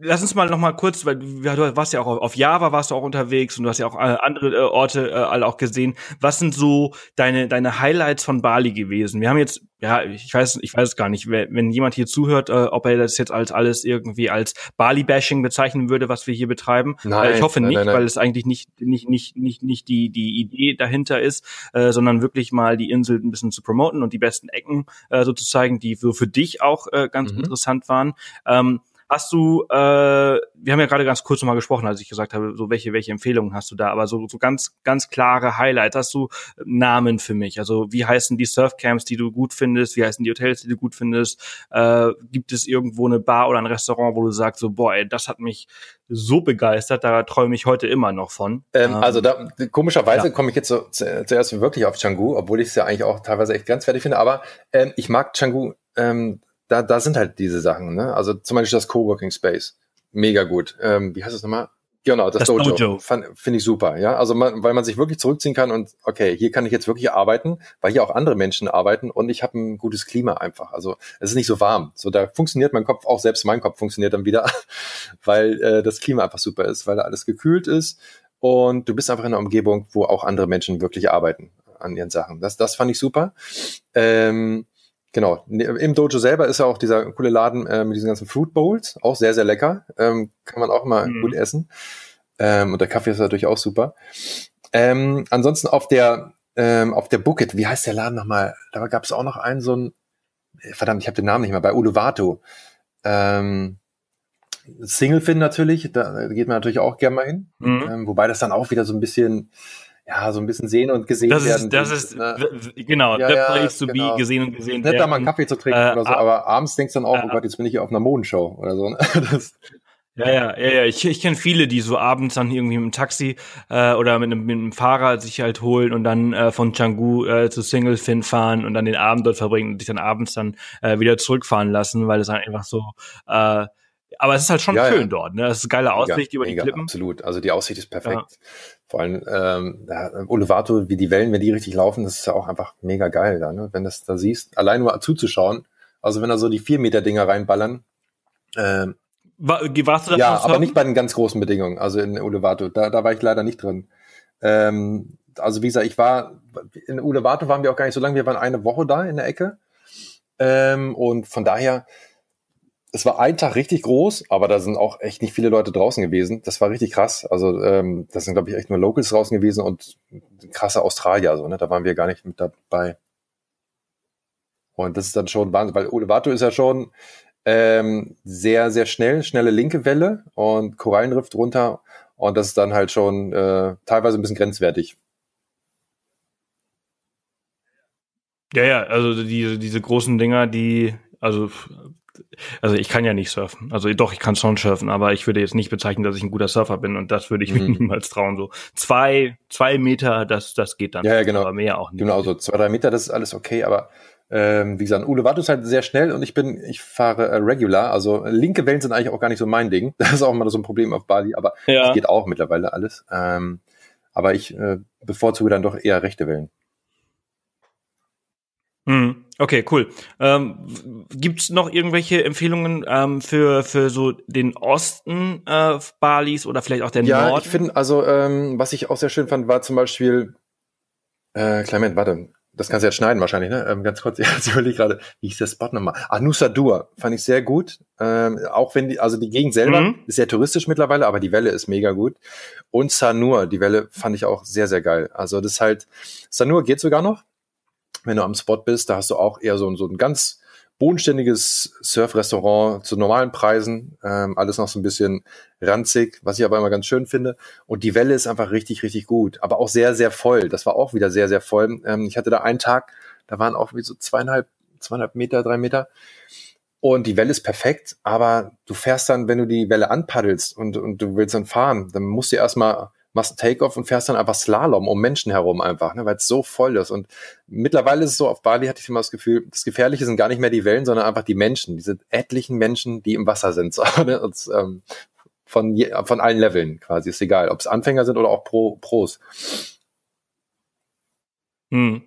B: Lass uns mal noch mal kurz, weil du warst ja auch auf Java warst du auch unterwegs und du hast ja auch äh, andere äh, Orte äh, alle auch gesehen. Was sind so deine deine Highlights von Bali gewesen? Wir haben jetzt ja, ich weiß ich weiß es gar nicht, wenn jemand hier zuhört, ob er das jetzt als alles irgendwie als Bali Bashing bezeichnen würde, was wir hier betreiben. Nein, ich hoffe nein, nicht, nein, nein. weil es eigentlich nicht nicht nicht nicht nicht die die Idee dahinter ist, äh, sondern wirklich mal die Insel ein bisschen zu promoten und die besten Ecken äh, so zu zeigen, die so für dich auch äh, ganz mhm. interessant waren. Ähm, Hast du, äh, wir haben ja gerade ganz kurz nochmal gesprochen, als ich gesagt habe, so welche, welche Empfehlungen hast du da, aber so, so ganz, ganz klare Highlights. Hast du Namen für mich? Also wie heißen die Surfcamps, die du gut findest? Wie heißen die Hotels, die du gut findest? Äh, gibt es irgendwo eine Bar oder ein Restaurant, wo du sagst, so, boah, ey, das hat mich so begeistert, da träume ich heute immer noch von.
A: Ähm, ähm, also da, komischerweise ja. komme ich jetzt so, zuerst wirklich auf Changu, obwohl ich es ja eigentlich auch teilweise echt ganz fertig finde, aber ähm, ich mag Changu ähm, da, da sind halt diese Sachen, ne? Also zum Beispiel das Coworking Space. Mega gut. Ähm, wie heißt das nochmal? Genau, das, das Dojo. Dojo. Finde ich super, ja. Also man, weil man sich wirklich zurückziehen kann und okay, hier kann ich jetzt wirklich arbeiten, weil hier auch andere Menschen arbeiten und ich habe ein gutes Klima einfach. Also es ist nicht so warm. So, da funktioniert mein Kopf, auch selbst mein Kopf funktioniert dann wieder, weil äh, das Klima einfach super ist, weil da alles gekühlt ist und du bist einfach in einer Umgebung, wo auch andere Menschen wirklich arbeiten an ihren Sachen. Das, das fand ich super. Ähm, Genau. Im Dojo selber ist ja auch dieser coole Laden äh, mit diesen ganzen Fruit Bowls, auch sehr, sehr lecker. Ähm, kann man auch immer mhm. gut essen. Ähm, und der Kaffee ist natürlich auch super. Ähm, ansonsten auf der ähm, auf der Bucket, wie heißt der Laden nochmal? Da gab es auch noch einen so ein, verdammt, ich habe den Namen nicht mehr, bei Uluwatu. Ähm, Singlefin natürlich, da geht man natürlich auch gerne mal hin. Mhm. Ähm, wobei das dann auch wieder so ein bisschen ja, so ein bisschen sehen und gesehen
B: das
A: werden.
B: das ist, ne? genau, ja, the place to genau. be, gesehen und gesehen
A: werden. Nicht da mal einen Kaffee zu trinken äh, oder so, aber abends denkst du dann auch, äh, oh Gott, jetzt bin ich hier auf einer Modenshow oder so. Ne? Das,
B: ja, ja, ja, ja. Ich, ich kenne viele, die so abends dann irgendwie mit dem Taxi äh, oder mit einem, mit einem Fahrer sich halt holen und dann äh, von Canggu äh, zu Singlefin fahren und dann den Abend dort verbringen und sich dann abends dann äh, wieder zurückfahren lassen, weil es dann einfach so äh, aber es ist halt schon ja, schön ja. dort, ne? Es ist eine geile Aussicht mega, über die mega, Klippen.
A: Absolut. Also die Aussicht ist perfekt. Ja. Vor allem ähm, ja, Olevato, wie die Wellen, wenn die richtig laufen, das ist ja auch einfach mega geil da, ne? Wenn das da siehst, allein nur zuzuschauen. Also wenn da so die vier Meter Dinger reinballern. Ähm,
B: war, warst du da
A: Ja, aber nicht bei den ganz großen Bedingungen. Also in Olevato, da, da war ich leider nicht drin. Ähm, also wie gesagt, ich war, in Uluwatu waren wir auch gar nicht so lange, wir waren eine Woche da in der Ecke. Ähm, und von daher, es war ein Tag richtig groß, aber da sind auch echt nicht viele Leute draußen gewesen. Das war richtig krass. Also ähm, das sind, glaube ich, echt nur Locals draußen gewesen und krasse Australier. So, ne? Da waren wir gar nicht mit dabei. Und das ist dann schon Wahnsinn, weil Uluwatu ist ja schon ähm, sehr, sehr schnell, schnelle linke Welle und Korallenriff drunter. Und das ist dann halt schon äh, teilweise ein bisschen grenzwertig.
B: Ja, ja, also diese, diese großen Dinger, die, also also ich kann ja nicht surfen. Also doch, ich kann schon surfen, aber ich würde jetzt nicht bezeichnen, dass ich ein guter Surfer bin und das würde ich mhm. mir niemals trauen. So zwei, zwei Meter, das, das geht dann.
A: Ja, ja genau.
B: Aber mehr auch nicht.
A: Genau, so zwei, drei Meter, das ist alles okay, aber ähm, wie gesagt, Ule Watt ist halt sehr schnell und ich bin, ich fahre äh, regular. Also linke Wellen sind eigentlich auch gar nicht so mein Ding. Das ist auch immer so ein Problem auf Bali, aber es ja. geht auch mittlerweile alles. Ähm, aber ich äh, bevorzuge dann doch eher rechte Wellen.
B: Hm, okay, cool. Ähm, Gibt noch irgendwelche Empfehlungen ähm, für, für so den Osten äh, Balis oder vielleicht auch den
A: ja,
B: Norden?
A: Ja, ich finde, also ähm, was ich auch sehr schön fand, war zum Beispiel, äh, Clement, warte, das kannst du jetzt schneiden wahrscheinlich, ne? Ähm, ganz kurz, ich überlege gerade, wie hieß der Spot nochmal? Ah, Nusa Dua, fand ich sehr gut. Ähm, auch wenn die, also die Gegend selber mhm. ist sehr touristisch mittlerweile, aber die Welle ist mega gut. Und Sanur, die Welle fand ich auch sehr, sehr geil. Also das ist halt, Sanur geht sogar noch wenn du am Spot bist, da hast du auch eher so, so ein ganz bodenständiges Surf-Restaurant zu normalen Preisen, ähm, alles noch so ein bisschen ranzig, was ich aber immer ganz schön finde. Und die Welle ist einfach richtig, richtig gut, aber auch sehr, sehr voll. Das war auch wieder sehr, sehr voll. Ähm, ich hatte da einen Tag, da waren auch wie so zweieinhalb, zweieinhalb Meter, drei Meter. Und die Welle ist perfekt, aber du fährst dann, wenn du die Welle anpaddelst und, und du willst dann fahren, dann musst du erstmal machst einen Takeoff und fährst dann einfach Slalom um Menschen herum einfach, ne, weil es so voll ist. Und mittlerweile ist es so, auf Bali hatte ich immer das Gefühl, das Gefährliche sind gar nicht mehr die Wellen, sondern einfach die Menschen, diese etlichen Menschen, die im Wasser sind. So, ne, und, ähm, von, je, von allen Leveln quasi, ist egal, ob es Anfänger sind oder auch Pro, Pros.
B: Hm.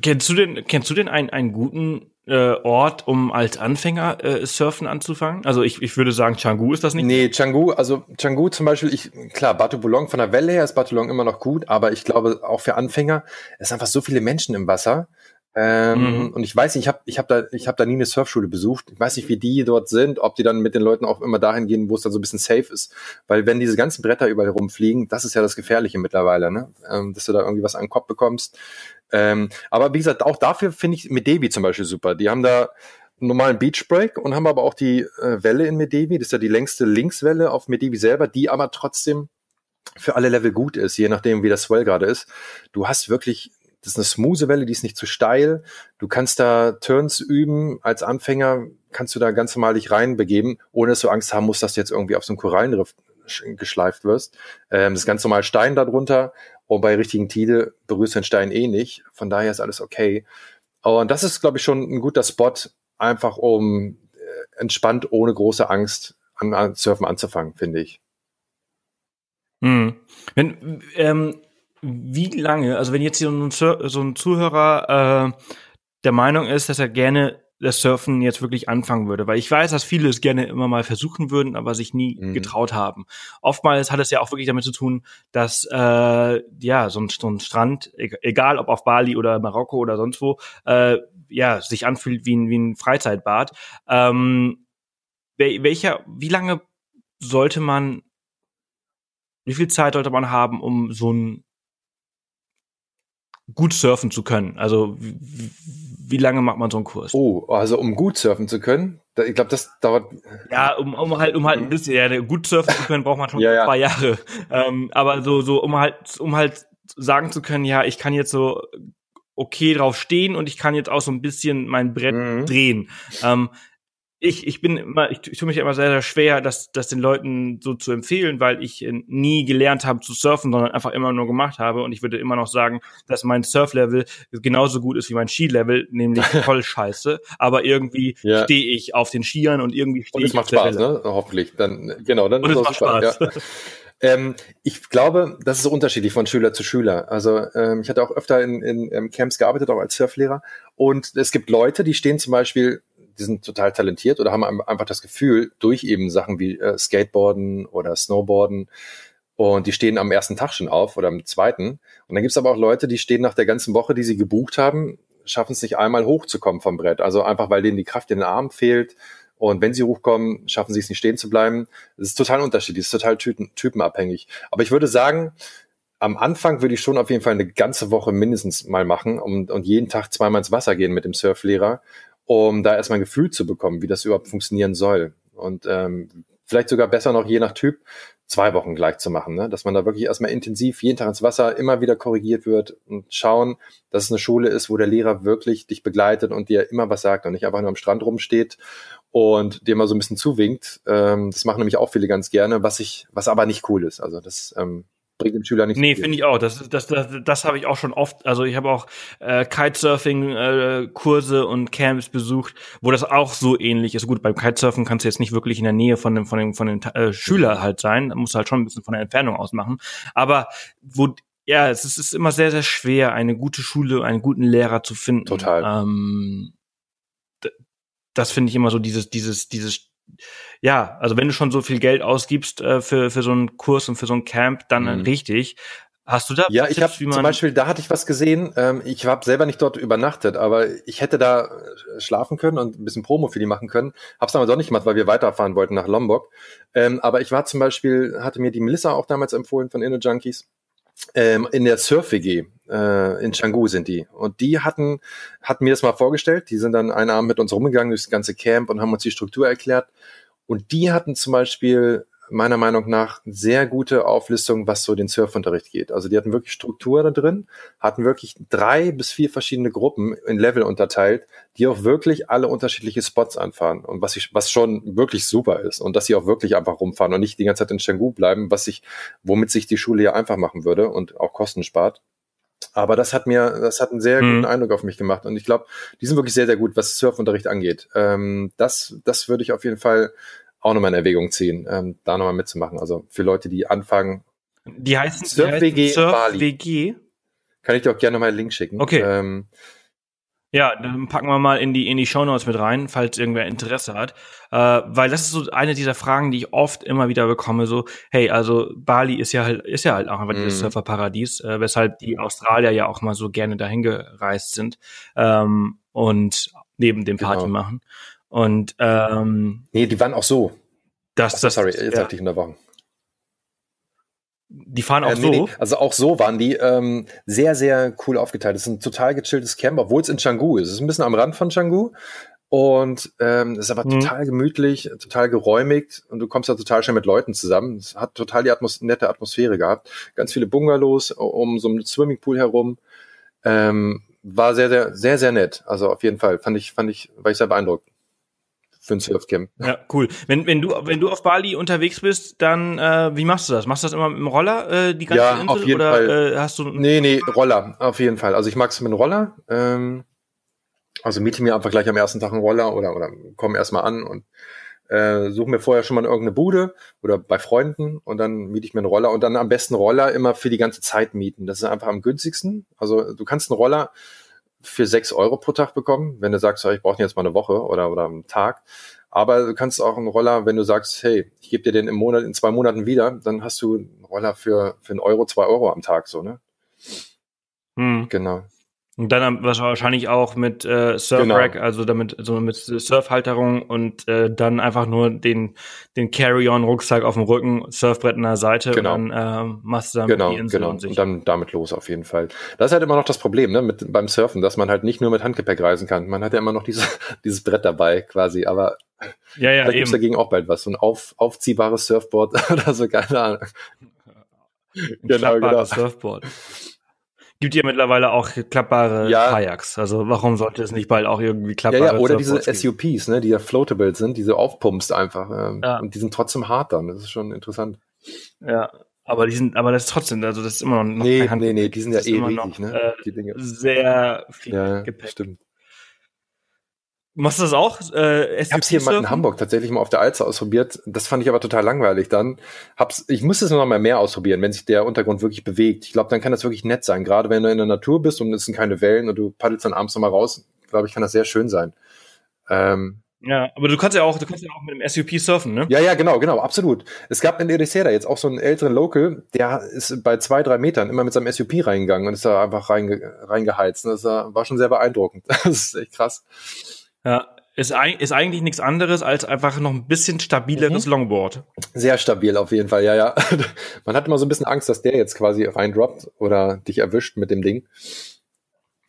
B: Kennst du denn, kennst du denn einen, einen guten äh, Ort, um als Anfänger äh, Surfen anzufangen? Also ich, ich würde sagen, Canggu ist das nicht?
A: Nee, Canggu, also Canggu zum Beispiel, ich, klar, Batu Bulong von der Welle her ist Batu Bulong immer noch gut, aber ich glaube auch für Anfänger, es sind einfach so viele Menschen im Wasser. Ähm, mhm. Und ich weiß nicht, ich habe ich hab da, ich hab da nie eine Surfschule besucht. Ich weiß nicht, wie die dort sind, ob die dann mit den Leuten auch immer dahin gehen, wo es dann so ein bisschen safe ist. Weil wenn diese ganzen Bretter überall rumfliegen, das ist ja das Gefährliche mittlerweile, ne? Ähm, dass du da irgendwie was an den Kopf bekommst. Ähm, aber wie gesagt, auch dafür finde ich Medevi zum Beispiel super. Die haben da einen normalen Beach Break und haben aber auch die äh, Welle in Medevi. Das ist ja die längste Linkswelle auf Medevi selber, die aber trotzdem für alle Level gut ist, je nachdem, wie das Swell gerade ist. Du hast wirklich, das ist eine smooth Welle, die ist nicht zu steil. Du kannst da Turns üben. Als Anfänger kannst du da ganz normal dich reinbegeben, ohne dass du Angst haben musst, dass du jetzt irgendwie auf so einem Korallenriff geschleift wirst. Ähm, das ist ganz normal Stein darunter und bei richtigen Tide berührst du den Stein eh nicht. Von daher ist alles okay. Und das ist, glaube ich, schon ein guter Spot, einfach um äh, entspannt, ohne große Angst an, an Surfen anzufangen, finde ich.
B: Hm. Wenn, ähm, wie lange, also wenn jetzt so ein, so ein Zuhörer äh, der Meinung ist, dass er gerne das Surfen jetzt wirklich anfangen würde, weil ich weiß, dass viele es gerne immer mal versuchen würden, aber sich nie mhm. getraut haben. Oftmals hat es ja auch wirklich damit zu tun, dass äh, ja so ein, so ein Strand, egal ob auf Bali oder Marokko oder sonst wo, äh, ja sich anfühlt wie ein, wie ein Freizeitbad. Ähm, welcher, wie lange sollte man, wie viel Zeit sollte man haben, um so ein gut surfen zu können? Also wie lange macht man so einen Kurs?
A: Oh, also um gut surfen zu können, ich glaube, das dauert.
B: Ja, um, um halt, um halt ein bisschen, ja, gut surfen zu können, braucht man schon ja, ja. zwei Jahre. Ähm, aber so, so, um halt, um halt sagen zu können, ja, ich kann jetzt so okay drauf stehen und ich kann jetzt auch so ein bisschen mein Brett mhm. drehen. Ähm, ich, ich bin immer, ich, ich tue mich immer sehr, sehr schwer, das, das den Leuten so zu empfehlen, weil ich äh, nie gelernt habe zu surfen, sondern einfach immer nur gemacht habe. Und ich würde immer noch sagen, dass mein Surflevel genauso gut ist wie mein Skilevel, nämlich voll scheiße. Aber irgendwie ja. stehe ich auf den Skiern und irgendwie stehe ich.
A: Und es macht Spaß, ne? Hoffentlich. Dann, genau, dann und ist es macht Spaß. Spaß. Ja. Ähm, ich glaube, das ist unterschiedlich von Schüler zu Schüler. Also ähm, ich hatte auch öfter in, in, in Camps gearbeitet, auch als Surflehrer. Und es gibt Leute, die stehen zum Beispiel die sind total talentiert oder haben einfach das Gefühl, durch eben Sachen wie äh, Skateboarden oder Snowboarden Und die stehen am ersten Tag schon auf oder am zweiten. Und dann gibt's aber auch Leute, die stehen nach der ganzen Woche, die sie gebucht haben, schaffen es nicht einmal hochzukommen vom Brett. Also einfach, weil denen die Kraft in den Armen fehlt. Und wenn sie hochkommen, schaffen sie es nicht stehen zu bleiben. Es ist total unterschiedlich, es ist total typen, typenabhängig. Aber ich würde sagen, am Anfang würde ich schon auf jeden Fall eine ganze Woche mindestens mal machen und, und jeden Tag zweimal ins Wasser gehen mit dem Surflehrer, um da erstmal ein Gefühl zu bekommen, wie das überhaupt funktionieren soll. Und ähm, vielleicht sogar besser noch je nach Typ zwei Wochen gleich zu machen, ne? dass man da wirklich erstmal intensiv jeden Tag ins Wasser immer wieder korrigiert wird und schauen, dass es eine Schule ist, wo der Lehrer wirklich dich begleitet und dir immer was sagt und nicht einfach nur am Strand rumsteht und dir mal so ein bisschen zuwinkt. Ähm, das machen nämlich auch viele ganz gerne, was ich, was aber nicht cool ist. Also das ähm, bringt dem Schüler nichts.
B: Nee, finde ich auch. Das, das, das, das habe ich auch schon oft. Also ich habe auch äh, Kitesurfing-Kurse äh, und Camps besucht, wo das auch so ähnlich ist. Gut, beim Kitesurfen kannst du jetzt nicht wirklich in der Nähe von dem, von dem, von dem äh, Schüler halt sein. Da musst du halt schon ein bisschen von der Entfernung aus machen. Aber wo ja, es ist, immer sehr, sehr schwer, eine gute Schule, einen guten Lehrer zu finden.
A: Total.
B: Ähm, das finde ich immer so dieses, dieses, dieses ja, also wenn du schon so viel Geld ausgibst äh, für, für so einen Kurs und für so ein Camp, dann mhm. richtig. Hast du da?
A: Ja, ich habe zum Beispiel, da hatte ich was gesehen. Ähm, ich habe selber nicht dort übernachtet, aber ich hätte da äh, schlafen können und ein bisschen Promo für die machen können. Hab's aber doch nicht gemacht, weil wir weiterfahren wollten nach Lombok. Ähm, aber ich war zum Beispiel, hatte mir die Melissa auch damals empfohlen von Inner Junkies. Ähm, in der Surf-WG äh, in Canggu sind die. Und die hatten, hatten mir das mal vorgestellt. Die sind dann einen Abend mit uns rumgegangen durchs ganze Camp und haben uns die Struktur erklärt. Und die hatten zum Beispiel meiner Meinung nach sehr gute Auflistung, was so den Surfunterricht geht. Also die hatten wirklich Struktur da drin, hatten wirklich drei bis vier verschiedene Gruppen in Level unterteilt, die auch wirklich alle unterschiedliche Spots anfahren und was ich, was schon wirklich super ist und dass sie auch wirklich einfach rumfahren und nicht die ganze Zeit in Canggu bleiben, was ich, womit sich die Schule ja einfach machen würde und auch Kosten spart. Aber das hat mir, das hat einen sehr mhm. guten Eindruck auf mich gemacht und ich glaube, die sind wirklich sehr, sehr gut, was Surfunterricht angeht. Ähm, das, das würde ich auf jeden Fall auch nochmal in Erwägung ziehen, ähm, da nochmal mitzumachen. Also für Leute, die anfangen.
B: Die heißen Surf WG Surf Bali. WG.
A: Kann ich dir auch gerne nochmal einen Link schicken.
B: Okay. Ähm, ja, dann packen wir mal in die, in die Show Notes mit rein, falls irgendwer Interesse hat. Äh, weil das ist so eine dieser Fragen, die ich oft immer wieder bekomme, so, hey, also Bali ist ja halt, ist ja halt auch einfach mm. dieses Surferparadies, äh, weshalb die Australier ja auch mal so gerne dahin gereist sind ähm, und neben dem Party genau. machen. Und ähm,
A: nee, die waren auch so.
B: Das, Ach, das
A: sorry, jetzt ja. hatte ich unterbrochen.
B: Die fahren auch äh, nee, so. Nee,
A: also auch so waren die ähm, sehr, sehr cool aufgeteilt. Das ist ein total gechilltes Camp, obwohl es in Canggu ist. Es ist ein bisschen am Rand von Canggu. Und ähm, es ist aber mhm. total gemütlich, total geräumigt und du kommst da total schnell mit Leuten zusammen. Es hat total die Atmos nette Atmosphäre gehabt. Ganz viele Bungalows um so einen Swimmingpool herum. Ähm, war sehr, sehr, sehr, sehr nett. Also auf jeden Fall fand ich, fand ich, war ich sehr beeindruckt für ein Surfcamp.
B: Ja, cool. Wenn, wenn du, wenn du auf Bali unterwegs bist, dann, äh, wie machst du das? Machst du das immer mit dem Roller, äh, die ganze
A: ja,
B: Insel?
A: auf jeden
B: oder,
A: Fall.
B: Äh, hast du
A: nee, nee, Roller, auf jeden Fall. Also ich mag es mit dem Roller. Ähm, also miete mir einfach gleich am ersten Tag einen Roller oder, oder komm erstmal an und äh, suche mir vorher schon mal irgendeine Bude oder bei Freunden und dann miete ich mir einen Roller und dann am besten Roller immer für die ganze Zeit mieten. Das ist einfach am günstigsten. Also du kannst einen Roller für sechs Euro pro Tag bekommen, wenn du sagst, ich brauche jetzt mal eine Woche oder, oder einen Tag. Aber du kannst auch einen Roller, wenn du sagst, hey, ich gebe dir den im Monat, in zwei Monaten wieder, dann hast du einen Roller für, für einen Euro, zwei Euro am Tag, so, ne?
B: Hm.
A: Genau.
B: Und dann wahrscheinlich auch mit äh, Surfrack, genau. also damit so mit Surfhalterung und äh, dann einfach nur den den Carry-on-Rucksack auf dem Rücken, Surfbrett an der Seite
A: genau.
B: und dann äh, machst du dann
A: genau,
B: die Insel
A: genau.
B: und sich.
A: Und dann damit los auf jeden Fall. Das ist halt immer noch das Problem, ne, mit beim Surfen, dass man halt nicht nur mit Handgepäck reisen kann. Man hat ja immer noch dieses dieses Brett dabei quasi, aber
B: ja, ja,
A: da gibt's dagegen auch bald was, so ein auf, aufziehbares Surfboard oder so, keine Ahnung.
B: Ein genau, genau. Surfboard. Gibt ja mittlerweile auch klappbare ja. Kajaks. Also warum sollte es nicht bald auch irgendwie klappbare
A: Ja, ja oder diese SUPs, ne, die ja floatable sind, die du aufpumpst einfach. Ähm, ja. Und die sind trotzdem hart dann. Das ist schon interessant.
B: Ja, aber die sind, aber das ist trotzdem, also das ist immer noch.
A: Nee, nee, nee, die sind ja eh riesig, noch, ne?
B: Äh, die Dinge. Sehr viel
A: ja,
B: Gepäck.
A: Stimmt.
B: Machst du das auch? Äh,
A: ich habe es hier mal in Hamburg tatsächlich mal auf der Alster ausprobiert. Das fand ich aber total langweilig dann. Hab's, ich muss es noch mal mehr ausprobieren, wenn sich der Untergrund wirklich bewegt. Ich glaube, dann kann das wirklich nett sein. Gerade wenn du in der Natur bist und es sind keine Wellen und du paddelst dann abends noch mal raus, glaube ich, kann das sehr schön sein. Ähm,
B: Ja, aber du kannst ja auch, du kannst ja auch mit dem SUP surfen, ne?
A: Ja, ja, genau, genau, absolut. Es gab in Ericeira jetzt auch so einen älteren Local, der ist bei zwei, drei Metern immer mit seinem SUP reingegangen und ist da einfach reinge reingeheizt. Das war schon sehr beeindruckend. Das ist echt krass.
B: Ja, ist, ist eigentlich nichts anderes als einfach noch ein bisschen stabileres mhm. Longboard.
A: Sehr stabil auf jeden Fall, ja, ja. Man hat immer so ein bisschen Angst, dass der jetzt quasi reindroppt oder dich erwischt mit dem Ding.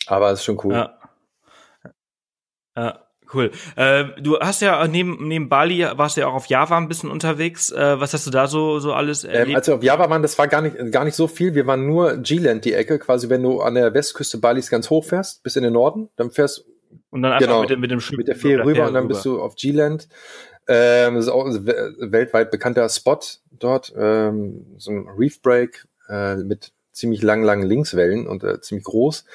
A: Aber es ist schon cool.
B: Ja. Ja. Cool. Äh, du hast ja neben, neben Bali warst du ja auch auf Java ein bisschen unterwegs. Äh, was hast du da so, so alles
A: ähm, erlebt? Ähm, als wir auf Java waren, das war gar nicht, gar nicht so viel. Wir waren nur G-Land, die Ecke. Quasi, wenn du an der Westküste Balis ganz hoch fährst, bis in den Norden, dann fährst
B: und dann einfach genau, mit, dem, mit dem
A: Schiff mit der Fähre rüber und dann rüber. bist du auf G-Land. Ähm, das ist auch ein weltweit bekannter Spot dort. Ähm, so ein Reef Break äh, mit ziemlich langen, langen Linkswellen und äh, ziemlich groß.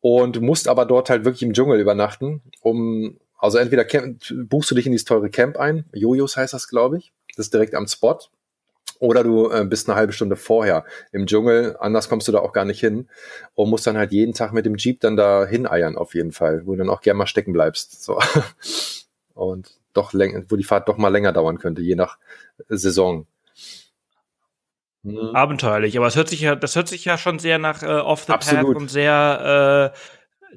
A: Und musst aber dort halt wirklich im Dschungel übernachten, um also entweder camp, buchst du dich in dieses teure Camp ein, Jojos heißt das, glaube ich. Das ist direkt am Spot. Oder du äh, bist eine halbe Stunde vorher im Dschungel, anders kommst du da auch gar nicht hin und musst dann halt jeden Tag mit dem Jeep dann da hineiern auf jeden Fall, wo du dann auch gerne mal stecken bleibst. So. Und doch länger, wo die Fahrt doch mal länger dauern könnte, je nach Saison.
B: Hm. Abenteuerlich, aber es hört sich ja, das hört sich ja schon sehr nach äh, Off the Absolut. Path und sehr äh,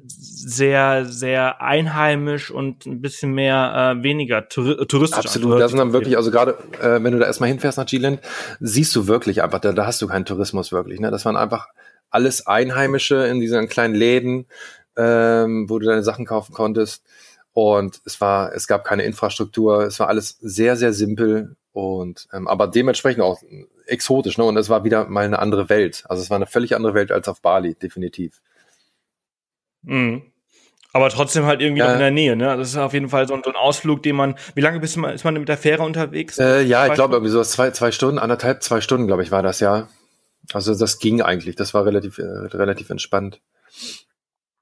B: sehr, sehr einheimisch und ein bisschen mehr äh, weniger tour touristisch.
A: Absolut, da sind dann wirklich, also gerade äh, wenn du da erstmal hinfährst nach G-Land, siehst du wirklich einfach, da, da hast du keinen Tourismus wirklich. Ne? Das waren einfach alles Einheimische in diesen kleinen Läden, ähm, wo du deine Sachen kaufen konntest. Und es war, es gab keine Infrastruktur, es war alles sehr, sehr simpel und ähm, aber dementsprechend auch exotisch, ne? Und es war wieder mal eine andere Welt. Also es war eine völlig andere Welt als auf Bali, definitiv.
B: Mhm. Aber trotzdem halt irgendwie ja. in der Nähe, ne? Das ist auf jeden Fall so ein, so ein Ausflug, den man. Wie lange bist man, ist man mit der Fähre unterwegs?
A: Äh, ja, ich glaube irgendwie so zwei, zwei Stunden, anderthalb, zwei Stunden, glaube ich, war das ja. Also das ging eigentlich. Das war relativ, äh, relativ entspannt.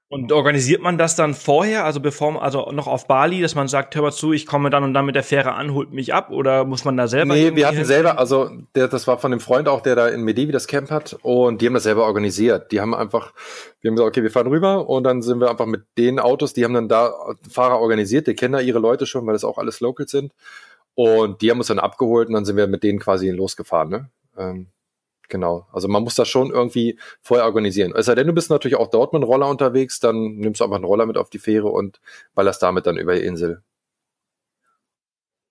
B: Und organisiert man das dann vorher, also bevor, also noch auf Bali, dass man sagt, hör mal zu, ich komme dann und dann mit der Fähre an, holt mich ab, oder muss man da selber?
A: Nee, wir hatten hin? selber, also der, das war von dem Freund auch, der da in Medevi das Camp hat, und die haben das selber organisiert. Die haben einfach, wir haben gesagt, okay, wir fahren rüber, und dann sind wir einfach mit den Autos, die haben dann da Fahrer organisiert, die kennen da ihre Leute schon, weil das auch alles Locals sind, und die haben uns dann abgeholt, und dann sind wir mit denen quasi losgefahren, ne? Ähm, Genau. Also man muss das schon irgendwie vorher organisieren. Es sei denn, du bist natürlich auch dort mit Roller unterwegs, dann nimmst du einfach einen Roller mit auf die Fähre und ballerst damit dann über die Insel.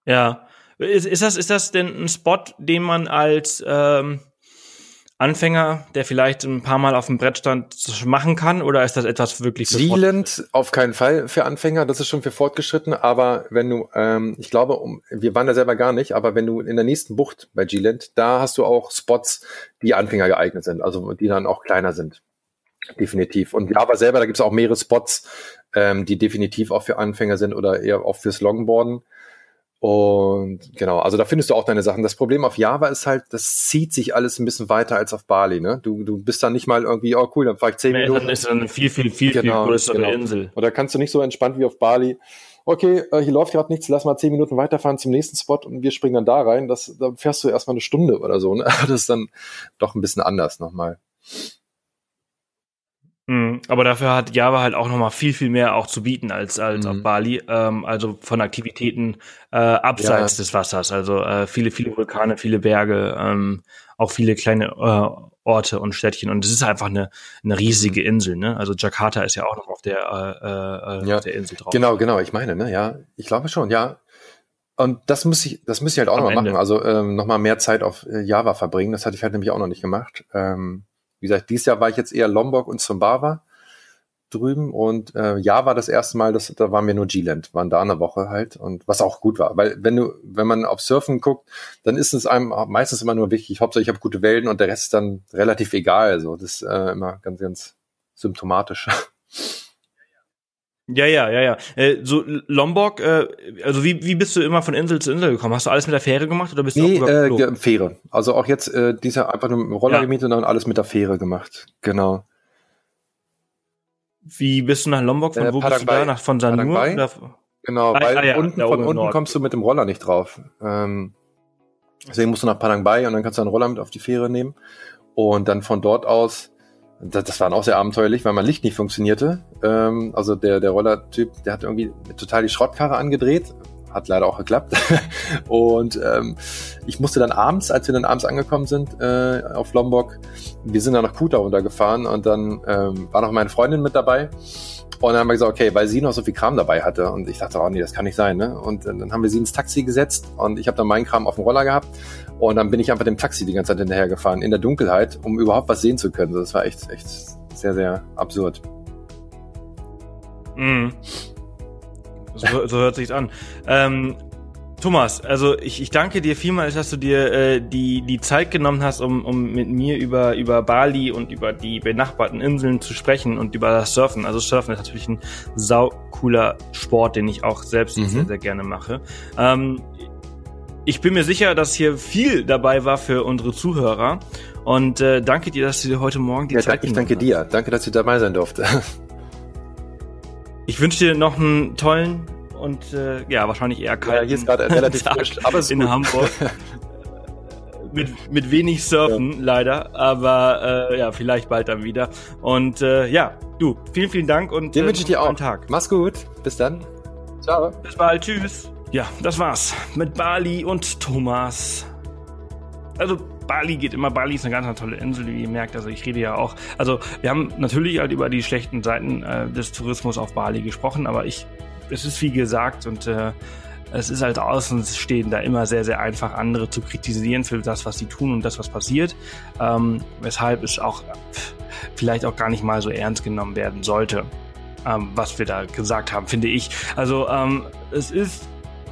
B: Ja. Ist, ist, das, ist das denn ein Spot, den man als ähm, Anfänger, der vielleicht ein paar Mal auf dem Brett stand, machen kann? Oder ist das etwas wirklich
A: für Sealand auf keinen Fall für Anfänger, das ist schon für Fortgeschritten, aber wenn du, ähm, ich glaube, um, wir waren da selber gar nicht, aber wenn du in der nächsten Bucht bei G-Land, da hast du auch Spots, die Anfänger geeignet sind, also die dann auch kleiner sind. Definitiv. Und Java selber, da gibt es auch mehrere Spots, ähm, die definitiv auch für Anfänger sind oder eher auch fürs Longboarden. Und genau, also da findest du auch deine Sachen. Das Problem auf Java ist halt, das zieht sich alles ein bisschen weiter als auf Bali. Ne? Du, du bist dann nicht mal irgendwie, oh cool, dann fahre ich zehn nee, Minuten.
B: Dann ist dann eine viel, viel, viel, genau, viel größere genau. Insel.
A: Und da kannst du nicht so entspannt wie auf Bali. Okay, äh, hier läuft gerade nichts, lass mal zehn Minuten weiterfahren zum nächsten Spot und wir springen dann da rein. Das, da fährst du erstmal eine Stunde oder so. Ne? Das ist dann doch ein bisschen anders nochmal.
B: Mhm, aber dafür hat Java halt auch nochmal viel, viel mehr auch zu bieten als, als mhm. auf Bali. Ähm, also von Aktivitäten äh, abseits ja. des Wassers. Also äh, viele, viele Vulkane, viele Berge, ähm, auch viele kleine äh, Orte und Städtchen. Und es ist einfach eine, eine riesige mhm. Insel. Ne? Also Jakarta ist ja auch noch auf der, äh, äh, ja. auf der Insel drauf.
A: Genau, genau. Ich meine, ne, ja, ich glaube schon, ja. Und das muss ich, das muss ich halt auch nochmal machen. Also ähm, nochmal mehr Zeit auf äh, Java verbringen. Das hatte ich halt nämlich auch noch nicht gemacht. Ähm, wie gesagt, dieses Jahr war ich jetzt eher Lombok und Sumbawa drüben und äh, ja war das erste Mal, das, da waren wir nur G-Land, waren da eine Woche halt und was auch gut war, weil wenn du, wenn man auf Surfen guckt, dann ist es einem meistens immer nur wichtig, Hauptsache ich habe gute Wellen und der Rest ist dann relativ egal, also das ist äh, immer ganz, ganz symptomatisch.
B: Ja, ja, ja, ja. Äh, so Lombok, äh, also wie, wie bist du immer von Insel zu Insel gekommen? Hast du alles mit der Fähre gemacht oder bist
A: nee, du auch äh, Fähre. Also auch jetzt äh, dieser einfach nur Roller ja. gemietet und dann alles mit der Fähre gemacht. Genau.
B: Wie bist du nach Lombok? Von äh, wo bist du da? Nach von Sanur? Oder?
A: Genau, ah, weil ah, ja, unten, von unten kommst du mit dem Roller nicht drauf. Ähm, deswegen musst du nach Padang Bay und dann kannst du einen Roller mit auf die Fähre nehmen und dann von dort aus Das, das war dann auch sehr abenteuerlich, weil mein Licht nicht funktionierte. Ähm, also der, der Rollertyp, der hat irgendwie total die Schrottkarre angedreht. Hat leider auch geklappt. und ähm, ich musste dann abends, als wir dann abends angekommen sind äh, auf Lombok, wir sind dann nach Kuta runtergefahren und dann ähm, war noch meine Freundin mit dabei. Und dann haben wir gesagt, okay, weil sie noch so viel Kram dabei hatte. Und ich dachte, oh nee, das kann nicht sein. Ne? Und dann haben wir sie ins Taxi gesetzt und ich habe dann meinen Kram auf dem Roller gehabt. Und dann bin ich einfach dem Taxi die ganze Zeit hinterher gefahren, in der Dunkelheit, um überhaupt was sehen zu können. Das war echt, echt sehr, sehr absurd.
B: Mm. So, so hört sich's an. Ähm, Thomas, also ich, ich danke dir vielmals, dass du dir äh, die, die Zeit genommen hast, um, um mit mir über, über Bali und über die benachbarten Inseln zu sprechen und über das Surfen. Also Surfen ist natürlich ein sau cooler Sport, den ich auch selbst mhm. sehr, sehr gerne mache. Ähm, ich bin mir sicher, dass hier viel dabei war für unsere Zuhörer. Und äh, danke dir, dass du dir heute Morgen die
A: ja,
B: Zeit
A: genommen hast. Ich danke dir. Danke, dass ich dabei sein durfte.
B: Ich wünsche dir noch einen tollen und äh, ja, wahrscheinlich eher kalt. Ja,
A: hier ist gerade relativ frisch,
B: aber in gut. Hamburg. mit, mit wenig Surfen, ja. leider, aber äh, ja, vielleicht bald dann wieder. Und äh, ja, du, vielen, vielen Dank und
A: den äh, wünsche ich dir auch. Tag. Mach's gut. Bis dann.
B: Ciao. Bis bald. Tschüss. Ja, das war's mit Bali und Thomas. Also Bali geht immer. Bali ist eine ganz, ganz tolle Insel, wie ihr merkt. Also ich rede ja auch. Also wir haben natürlich halt über die schlechten Seiten äh, des Tourismus auf Bali gesprochen, aber ich es ist wie gesagt und äh, es ist als Außenstehender immer sehr, sehr einfach, andere zu kritisieren für das, was sie tun und das, was passiert. Ähm, weshalb es auch vielleicht auch gar nicht mal so ernst genommen werden sollte, ähm, was wir da gesagt haben, finde ich. Also ähm, es ist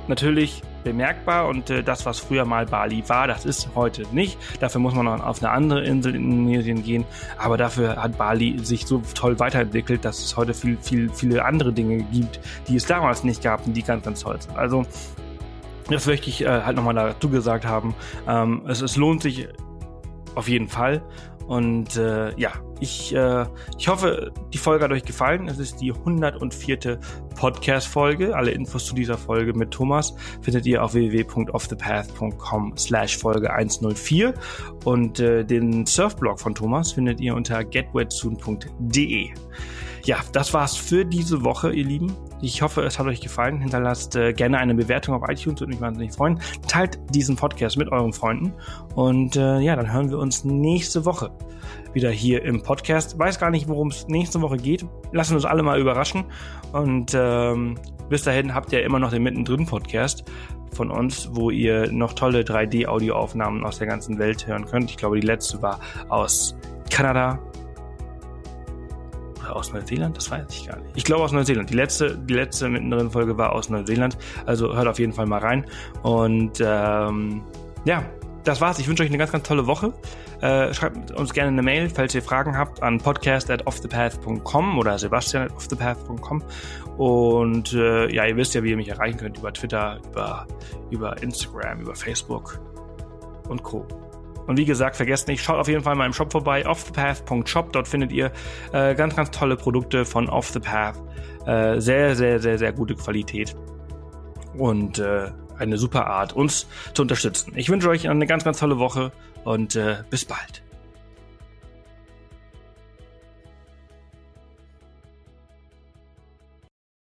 B: natürlich bemerkbar und äh, das, was früher mal Bali war, das ist heute nicht. Dafür muss man noch auf eine andere Insel in Indonesien gehen, aber dafür hat Bali sich so toll weiterentwickelt, dass es heute viel, viel, viele andere Dinge gibt, die es damals nicht gab und die ganz, ganz toll sind. Also das möchte ich äh, halt nochmal dazu gesagt haben. Ähm, es, es lohnt sich auf jeden Fall und äh, ja, ich, äh, ich hoffe, die Folge hat euch gefallen. Es ist die 104. Podcast-Folge. Alle Infos zu dieser Folge mit Thomas findet ihr auf www.offthepath.com slash Folge 104 und äh, den Surfblog von Thomas findet ihr unter getwetsoon.de. Ja, das war's für diese Woche, ihr Lieben. Ich hoffe, es hat euch gefallen. Hinterlasst äh, gerne eine Bewertung auf iTunes, würde mich wahnsinnig freuen. Teilt diesen Podcast mit euren Freunden. Und äh, ja, dann hören wir uns nächste Woche wieder hier im Podcast. Weiß gar nicht, worum es nächste Woche geht. Lassen uns alle mal überraschen. Und ähm, bis dahin habt ihr immer noch den Mittendrin-Podcast von uns, wo ihr noch tolle 3D-Audioaufnahmen aus der ganzen Welt hören könnt. Ich glaube, die letzte war aus Kanada, aus Neuseeland? Das weiß ich gar nicht. Ich glaube aus Neuseeland. Die letzte, die letzte mittendrin Folge war aus Neuseeland. Also hört auf jeden Fall mal rein. Und ähm, ja, das war's. Ich wünsche euch eine ganz, ganz tolle Woche. Äh, schreibt uns gerne eine Mail, falls ihr Fragen habt, an podcast at offthepath.com oder sebastian at offthepath.com. Und äh, ja, ihr wisst ja, wie ihr mich erreichen könnt über Twitter, über, über Instagram, über Facebook und Co. Und wie gesagt, vergesst nicht, schaut auf jeden Fall mal im Shop vorbei, offthepath.shop. Dort findet ihr äh, ganz, ganz tolle Produkte von Off the Path. Äh, sehr, sehr, sehr, sehr gute Qualität. Und äh, eine super Art, uns zu unterstützen. Ich wünsche euch eine ganz, ganz tolle Woche und äh, bis bald.